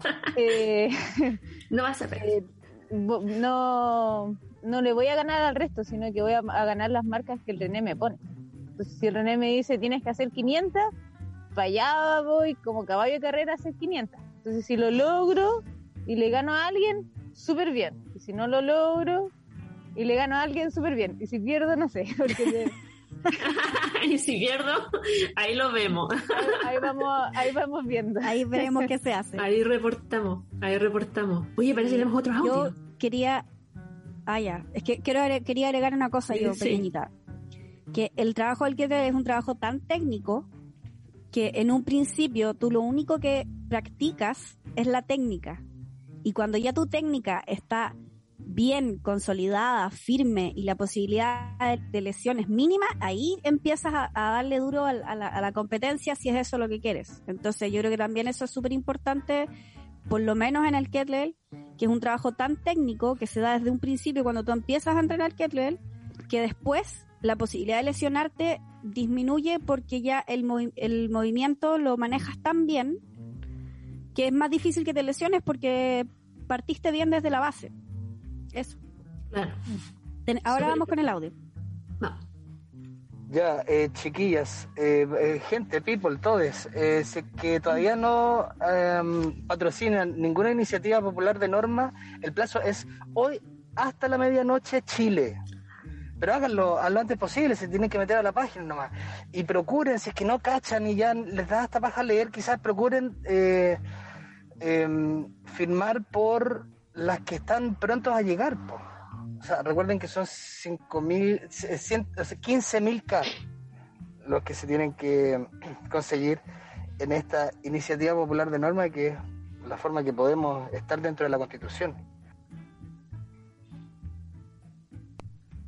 eh, no vas a perder. Eh, no, no le voy a ganar al resto, sino que voy a, ganar las marcas que el René me pone. Entonces, si el René me dice tienes que hacer 500, para allá voy como caballo de carrera a hacer 500. Entonces, si lo logro, y le gano a alguien, súper bien. Y si no lo logro y le gano a alguien, súper bien. Y si pierdo, no sé. Porque y si pierdo, ahí lo vemos. Ahí, vamos, ahí vamos viendo. Ahí veremos qué se hace. Ahí reportamos, ahí reportamos. Oye, parece que tenemos otro audio. Yo quería... Ah, ya. Es que quiero, quería agregar una cosa yo, pequeñita. Que el trabajo del que es un trabajo tan técnico que en un principio tú lo único que practicas es la técnica. Y cuando ya tu técnica está bien consolidada, firme y la posibilidad de, lesiones mínima, ahí empiezas a, darle duro a, la, competencia si es eso lo que quieres. Entonces yo creo que también eso es súper importante, por lo menos en el kettlebell, que es un trabajo tan técnico que se da desde un principio cuando tú empiezas a entrenar kettlebell, que después la posibilidad de lesionarte disminuye porque ya el, el movimiento lo manejas tan bien que es más difícil que te lesiones porque partiste bien desde la base. Eso. Claro. ahora vamos con el audio. Ya, eh, chiquillas, eh, eh, gente, people, todos, eh, si que todavía no em, patrocinan ninguna iniciativa popular de norma, el plazo es hoy hasta la medianoche Chile. Pero háganlo a lo antes posible, se tienen que meter a la página nomás. Y procuren, si es que no cachan y ya les da hasta paja leer, quizás procuren eh, em, firmar por las que están prontos a llegar. po. O sea, recuerden que son 5.000, 15.000 K los que se tienen que conseguir en esta iniciativa popular de norma que es la forma que podemos estar dentro de la Constitución.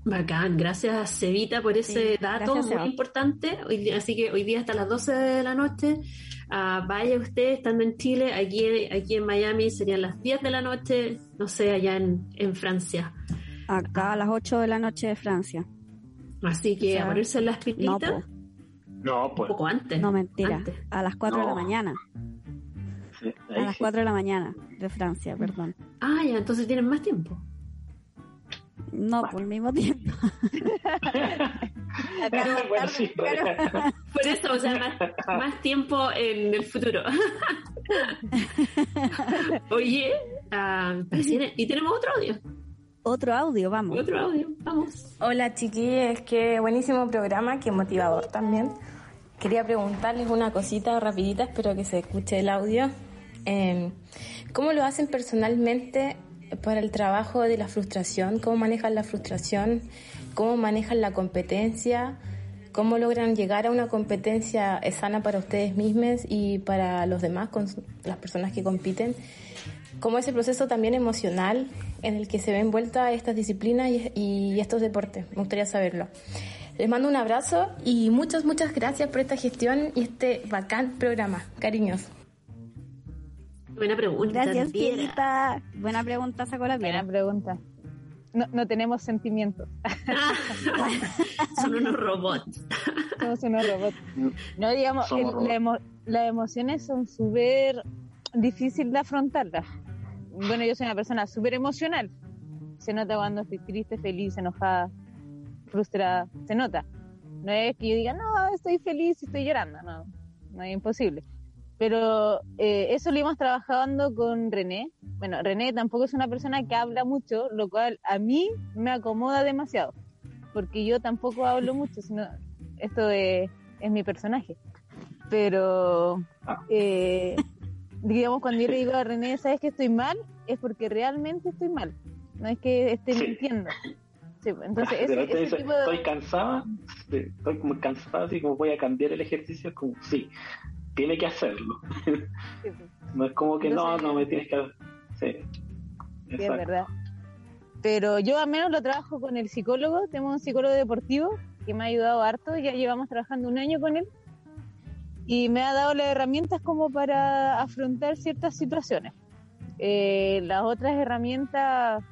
Bacán, gracias Cevita por ese Sí, dato gracias, muy importante. Hoy día- así que hoy día hasta las 12 de la noche, ah, vaya usted estando en Chile, aquí, aquí en Miami serían las 10 de la noche, no sé, allá en, en Francia. Acá a las 8 de la noche de Francia. Así que O sea, a ponerse en las No, pilitas. No, un pues. poco antes. no mentira. Antes. A las 4 de la No. mañana. sí, A las sí. 4 de la mañana de Francia, perdón. Ah, ya, entonces tienen más tiempo. No, por el mismo tiempo. bueno, sí, Por eso, o sea, más, más tiempo en el futuro. Oye, ah, pero y tenemos otro audio. Otro audio, vamos. Otro audio, vamos. Hola chiquillos, qué buenísimo programa, qué motivador también. Quería preguntarles una cosita rapidita, espero que se escuche el audio. Eh, ¿Cómo lo hacen personalmente para el trabajo de la frustración? ¿Cómo manejan la frustración? ¿Cómo manejan la competencia? ¿Cómo logran llegar a una competencia sana para ustedes mismos y para los demás, con las personas que compiten? ¿Cómo es el proceso también emocional en el que se ve envuelta estas disciplinas y, y estos deportes? Me gustaría saberlo. Les mando un abrazo y muchas, muchas gracias por esta gestión y este bacán programa. Cariños. Buena pregunta. Gracias, Piedra. Piedrita. Buena pregunta, sacó la Buena piedra. pregunta. No, no tenemos sentimientos. Son unos robots. Somos unos robots. No, digamos, Somos el- robots. la emo- las emociones son súper difíciles de afrontarlas. Bueno, yo soy una persona súper emocional. Se nota cuando estoy triste, feliz, enojada, frustrada. Se nota. No es que yo diga, no, estoy feliz y estoy llorando. No, no es imposible. Pero eh, eso lo íbamos trabajando con René. Bueno, René tampoco es una persona que habla mucho, lo cual a mí me acomoda demasiado. Porque yo tampoco hablo mucho, sino esto es, es mi personaje. Pero, eh, digamos, cuando yo le digo a René, ¿sabes que estoy mal? Es porque realmente estoy mal. No es que esté mintiendo. Sí, pues, entonces, ese, ese dice, tipo de... estoy cansada, estoy como cansada, así como voy a cambiar el ejercicio, como, sí, tiene que hacerlo. sí. No es como que no, no me tienes que... Sí, Sí, es verdad. Pero yo al menos lo trabajo con el psicólogo, tenemos un psicólogo deportivo que me ha ayudado harto, ya llevamos trabajando un año con él y me ha dado las herramientas como para afrontar ciertas situaciones. Eh, las otras herramientas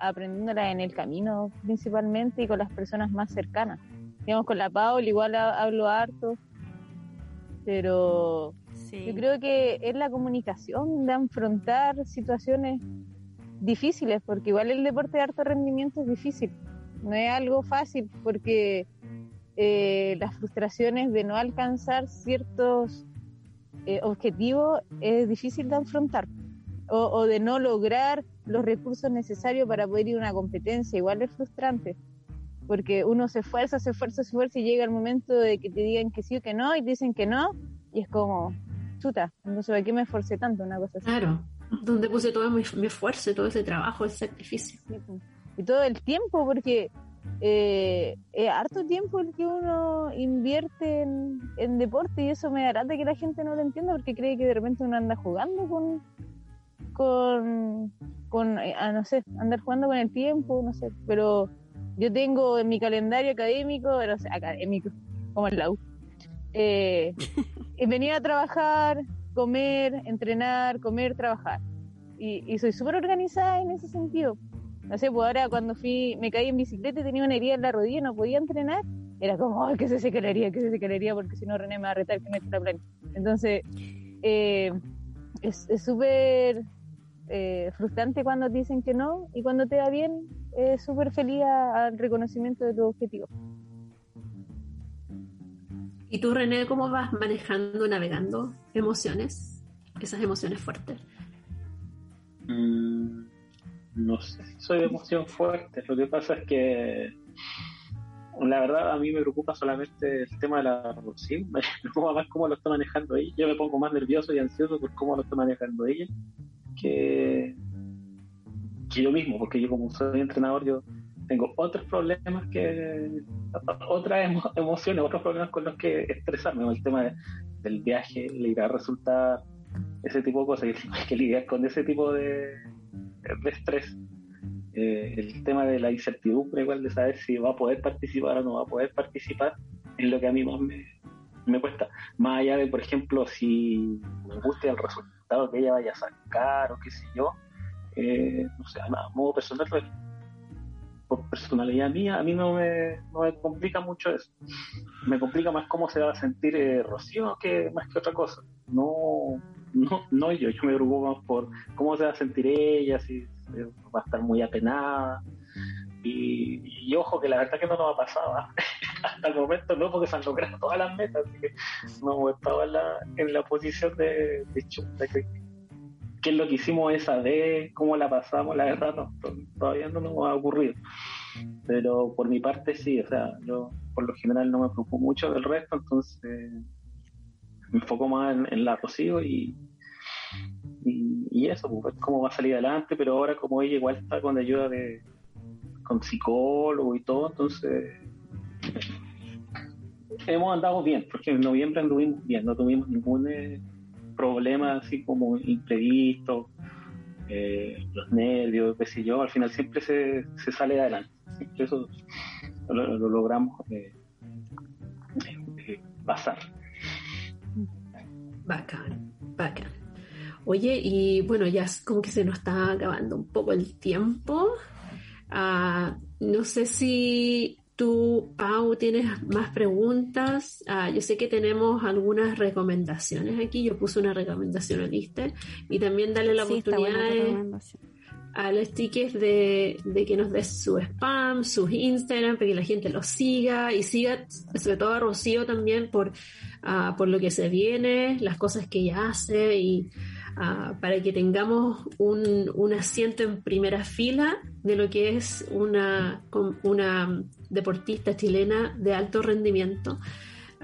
aprendiéndolas en el camino principalmente y con las personas más cercanas. Digamos, con la Paul igual ha- hablo harto, pero Sí. yo creo que es la comunicación de afrontar situaciones difíciles, porque igual el deporte de alto rendimiento es difícil. No es algo fácil, porque eh, las frustraciones de no alcanzar ciertos eh, objetivos es difícil de afrontar. O, o de no lograr los recursos necesarios para poder ir a una competencia, igual es frustrante. Porque uno se esfuerza, se esfuerza, se esfuerza y llega el momento de que te digan que sí o que no y te dicen que no y es como, chuta, entonces ¿para qué me esforcé tanto? Una cosa así. Claro. Donde puse todo mi, mi esfuerzo, todo ese trabajo, ese sacrificio. Y todo el tiempo, porque eh, es harto tiempo el que uno invierte en, en deporte y eso me hará de que la gente no lo entienda porque cree que de repente uno anda jugando con, con, con eh, ah, no sé, andar jugando con el tiempo, no sé, pero yo tengo en mi calendario académico, no sé, académico, como el la U, eh, venido a trabajar, comer, entrenar, comer, trabajar. Y, y soy súper organizada en ese sentido. No sé, pues ahora cuando fui, me caí en bicicleta y tenía una herida en la rodilla y no podía entrenar, era como, ay, que se seque la herida, que se seque la herida, porque si no René me va a retar que me eche la plana. Entonces, eh, es súper eh, frustrante cuando te dicen que no y cuando te va bien, es súper feliz a- al reconocimiento de tu objetivo. ¿Y tú, René, cómo vas manejando, navegando emociones? Esas emociones fuertes. Mm, no sé si soy de emoción fuerte. Lo que pasa es que la verdad a mí me preocupa solamente el tema de la Rocío. Me preocupa más cómo lo está manejando ella. Yo me pongo más nervioso y ansioso por cómo lo está manejando ella que, que yo mismo, porque yo como soy entrenador, yo tengo otros problemas que otras emociones, otros problemas con los que estresarme, el tema del viaje, le irá a resultar ese tipo de cosas, y hay que lidiar con ese tipo de, de estrés. Eh, el tema de la incertidumbre, igual de saber si va a poder participar o no va a poder participar, es lo que a mí más me, me cuesta. Más allá de, por ejemplo, si me gusta el resultado que ella vaya a sacar o qué sé yo, eh, no sé, a modo personal, pues, por personalidad mía, a mí no me, no me complica mucho eso. Me complica más cómo se va a sentir eh, Rocío que más que otra cosa. No, no, no yo, yo me preocupo más por cómo se va a sentir ella, si va a estar muy apenada. Y, ojo, que la verdad que no nos ha pasado ¿ah? hasta el momento, no, porque se han logrado todas las metas, así que no hemos estado en la, en la posición de, de, qué es lo que hicimos esa vez, cómo la pasamos, la verdad no, todavía no nos ha ocurrido. Pero por mi parte sí, o sea, yo por lo general no me preocupo mucho del resto, entonces me enfoco más en, la Rocío y, y, eso, pues, cómo va a salir adelante, pero ahora como ella igual está con ayuda de con psicólogo y todo, entonces hemos andado bien, porque en noviembre anduvimos bien, no tuvimos ningún eh, problema así como imprevisto, eh, los nervios, qué sé yo, al final siempre se, se sale adelante, siempre eso lo, logramos eh, pasar. Bacán, bacán. Oye, y bueno, ya como que se nos está acabando un poco el tiempo. Ah, no sé si tú, Pau, tienes más preguntas. Ah, yo sé que tenemos algunas recomendaciones aquí. Yo puse una recomendación en lista y también darle la oportunidad a los tickets de, que nos des su spam, sus Instagram, para que la gente los siga y siga, sobre todo a Rocío también por, ah, por lo que se viene, las cosas que ella hace y para que tengamos un, un, asiento en primera fila de lo que es una, una deportista chilena de alto rendimiento.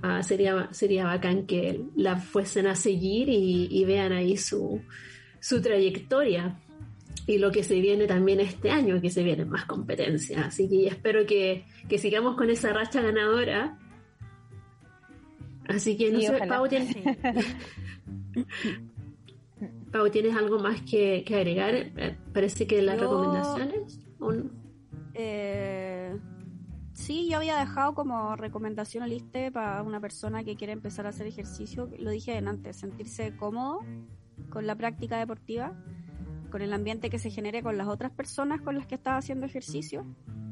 Ah, sería, sería bacán que la fuesen a seguir y, vean ahí su, su trayectoria y lo que se viene también este año, que se vienen más competencias. Así que espero que, que sigamos con esa racha ganadora. Así que no sé, Pau, Pau, ¿tienes algo más que, agregar? Eh, parece que las recomendaciones. Eh, sí, yo había dejado como recomendación lista para una persona que quiere empezar a hacer ejercicio. Lo dije antes, sentirse cómodo con la práctica deportiva, con el ambiente que se genere con las otras personas con las que estás haciendo ejercicio.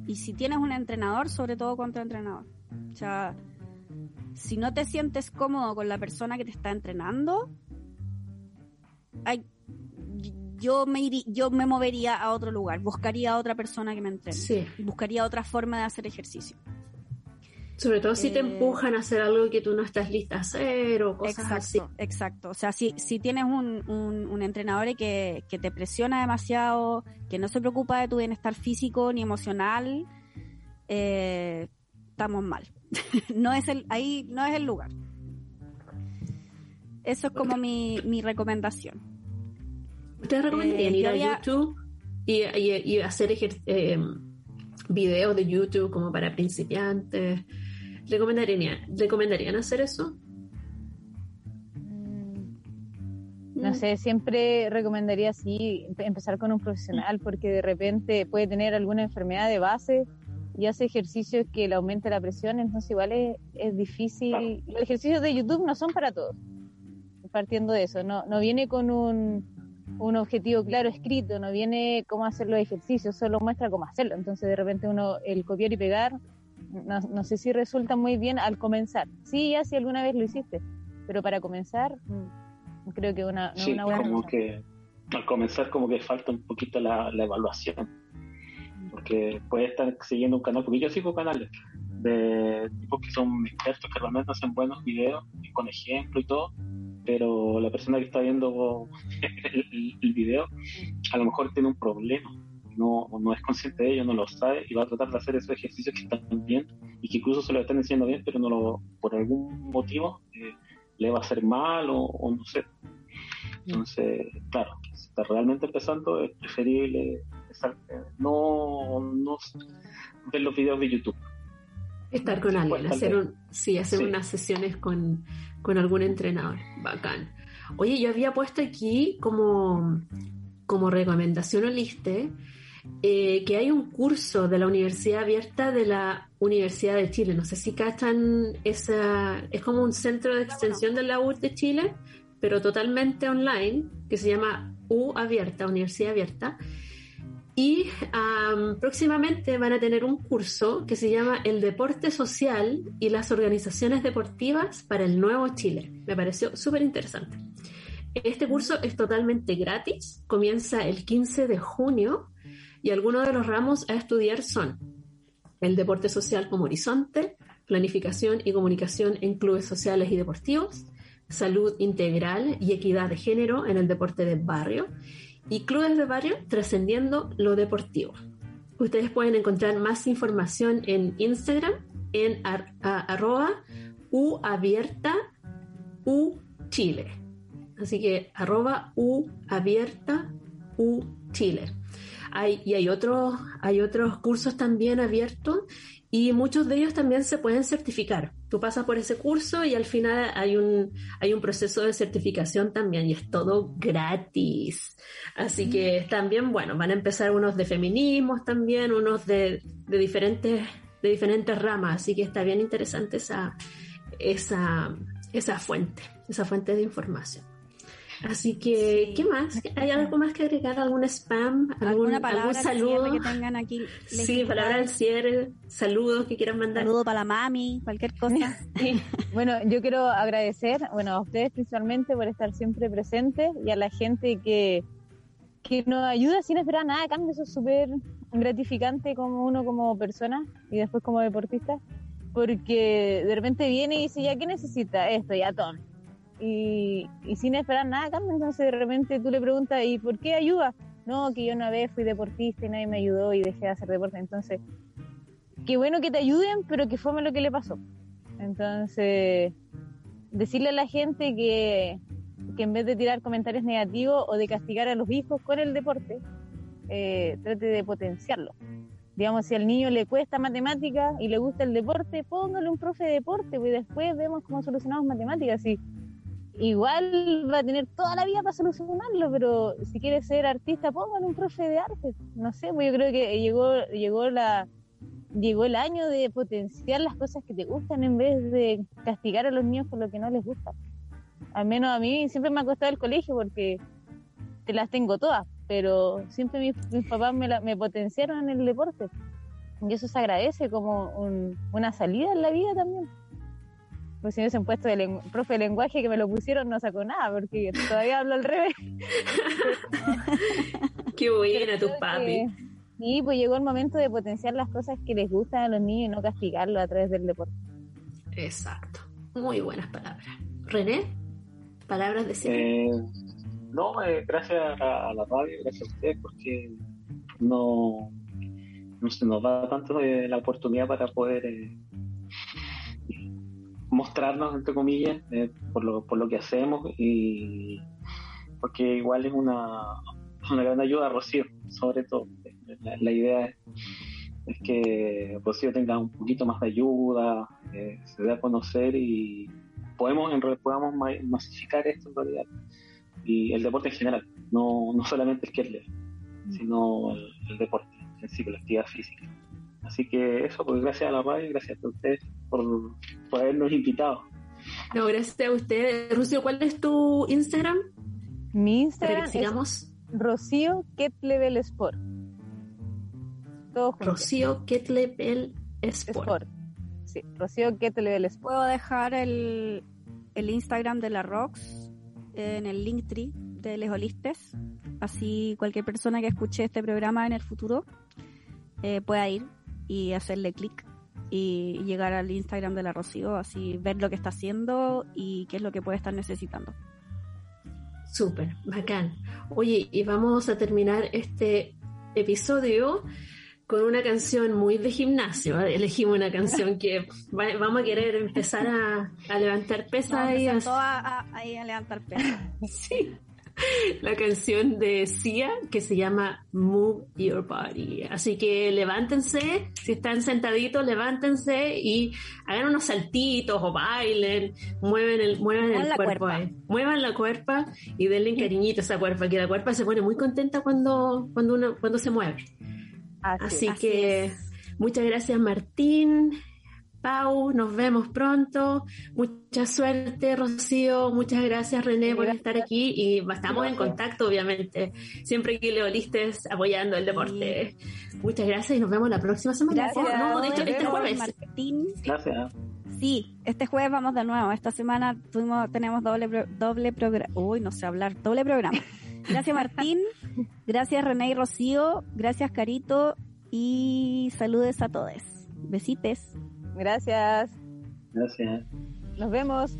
Y si tienes un entrenador, sobre todo contra entrenador. O sea, si no te sientes cómodo con la persona que te está entrenando, yo me yo me movería a otro lugar, buscaría a otra persona que me entrene, buscaría otra forma de hacer ejercicio. Sobre todo si te eh, empujan a hacer algo que tú no estás lista a hacer o cosas exacto, así. Exacto, o sea, si, si tienes un, un, entrenador que, que, te presiona demasiado, que no se preocupa de tu bienestar físico ni emocional, eh, estamos mal. no es el, ahí no es el lugar. Eso es como mi, mi recomendación. ¿Ustedes recomendarían eh, ir a YouTube y, hacer eh, videos de YouTube como para principiantes? ¿Recomendarían, ¿Recomendarían hacer eso? No mm. sé, siempre recomendaría sí empezar con un profesional porque de repente puede tener alguna enfermedad de base y hace ejercicios que le aumente la presión, entonces igual es, es difícil. Los ejercicios de YouTube no son para todos, partiendo de eso, no, no viene con un un objetivo claro escrito, no viene cómo hacer los ejercicios, solo muestra cómo hacerlo. Entonces de repente uno, el copiar y pegar, no, sé si resulta muy bien al comenzar. Sí, ya si alguna vez lo hiciste, pero para comenzar mm, creo que una, sí, una buena como que al comenzar como que falta un poquito la, evaluación porque puede estar siguiendo un canal, porque yo sigo canales de tipos que son expertos que realmente hacen buenos videos con ejemplo y todo, pero la persona que está viendo el, video a lo mejor tiene un problema, no, no es consciente de ello, no lo sabe y va a tratar de hacer esos ejercicios que están bien y que incluso se lo están diciendo bien, pero no lo, por algún motivo eh, le va a hacer mal o, no sé. Entonces, claro, si está realmente empezando, es preferible no, no ver los videos de YouTube. Estar con alguien, hacer, un, sí, hacer unas sesiones con, con algún entrenador. Bacán. Oye, yo había puesto aquí como, como recomendación o liste eh, que hay un curso de la Universidad Abierta de la Universidad de Chile. No sé si cachan esa. Es como un centro de extensión de la U de Chile, pero totalmente online, que se llama U Abierta, Universidad Abierta. Y próximamente van a tener un curso que se llama El deporte social y las organizaciones deportivas para el nuevo Chile. Me pareció súper interesante. Este curso es totalmente gratis, comienza el 15 de junio y algunos de los ramos a estudiar son el deporte social como horizonte, planificación y comunicación en clubes sociales y deportivos, salud integral y equidad de género en el deporte de barrio y clubes de barrio trascendiendo lo deportivo. Ustedes pueden encontrar más información en Instagram en arroba u abierta u chile. Así que arroba u abierta u chile. Hay, y hay hay otros cursos también abiertos y muchos de ellos también se pueden certificar. Tú pasas por ese curso y al final hay un, hay un proceso de certificación también y es todo gratis. Así que también, bueno, van a empezar unos de feminismos también, unos de, de diferentes, de diferentes ramas. Así que está bien interesante esa, esa, esa fuente, esa fuente de información. Así que, ¿qué más? ¿Hay algo más que agregar? ¿Algún spam? ¿Algún, palabra saludo? Que tengan aquí sí, palabra al cierre, saludos que quieran mandar. Saludo para la mami, cualquier cosa. Bueno, yo quiero agradecer, bueno, a ustedes principalmente por estar siempre presentes y a la gente que, que nos ayuda sin esperar nada cambio. Eso es súper gratificante como uno como persona y después como deportista, porque de repente viene y dice, ya, ¿qué necesita? Esto, ya, todo y, sin esperar nada cambia. Entonces de repente tú le preguntas, ¿y por qué ayuda? No, que yo una vez fui deportista y nadie me ayudó y dejé de hacer deporte. Entonces, qué bueno que te ayuden, pero que fue lo que le pasó. Entonces, decirle a la gente que, que en vez de tirar comentarios negativos o de castigar a los hijos con el deporte, eh, trate de potenciarlo. Digamos, si al niño le cuesta matemática y le gusta el deporte, póngale un profe de deporte pues, y después vemos cómo solucionamos matemáticas. Y igual va a tener toda la vida para solucionarlo, pero si quiere ser artista, póngale un profe de arte. No sé, pues yo creo que llegó, llegó la llegó el año de potenciar las cosas que te gustan en vez de castigar a los niños por lo que no les gusta. Al menos a mí siempre me ha costado el colegio porque te las tengo todas, pero siempre mis, papás me, me potenciaron en el deporte. Y eso se agradece como una salida en la vida también pues si hubiesen puesto el profe de lenguaje que me lo pusieron no sacó nada, porque todavía hablo al revés. Qué buena tu papi. Sí, pues llegó el momento de potenciar las cosas que les gustan a los niños y no castigarlo a través del deporte. Exacto. Muy buenas palabras. René, palabras de cierre. Eh, no, eh, gracias a la radio, gracias a ustedes, porque no, no se nos da tanto eh, la oportunidad para poder mostrarnos, entre comillas, eh, por, lo, por lo que hacemos y porque igual es una, una gran ayuda a Rocío, sobre todo. La, idea es, que Rocío tenga un poquito más de ayuda, eh, se dé a conocer y podemos, en, podamos masificar esto en realidad. Y el deporte en general, no, no solamente el mm. sino el, el deporte en sí, la actividad física. Así que eso, pues gracias a la radio gracias a ustedes por, habernos invitado. No, gracias a ustedes. Rocío, ¿cuál es tu Instagram? Mi Instagram es Rocío Ketlevel Sport. Todo Rocío Ketlevel Sport. Sí, Rocío Ketlevel Sport. Puedo dejar el, el Instagram de la Rox en el Linktree de Les Holistes. Así cualquier persona que escuche este programa en el futuro eh, pueda ir y hacerle clic y llegar al Instagram de la Rocío, así ver lo que está haciendo y qué es lo que puede estar necesitando. Súper, bacán. Oye, y vamos a terminar este episodio con una canción muy de gimnasio. Elegimos una canción que vamos a querer empezar a, levantar pesas y a... a levantar pesas. sí la canción de Sia que se llama Move Your Body. Así que levántense, si están sentaditos, levántense y hagan unos saltitos o bailen, mueven el, mueven el cuerpo, muevan la cuerpa y denle cariñito a esa cuerpa, que la cuerpa se pone muy contenta cuando, cuando uno, cuando se mueve. Así, que muchas gracias Martín, Pau, nos vemos pronto. Mucha suerte, Rocío. Muchas gracias, René, por estar aquí. Y estamos en contacto, obviamente. Siempre que Leolistes apoyando el deporte. Muchas gracias y nos vemos la próxima semana. Gracias. No, de hecho, este jueves. Martín. Gracias. Sí, este jueves vamos de nuevo. Esta semana tuvimos, tenemos doble, doble programa. Uy, no sé hablar. Doble programa. Gracias, Martín. Gracias, René y Rocío. Gracias, Carito. Y saludes a todos. Besites. Gracias. Gracias. Nos vemos.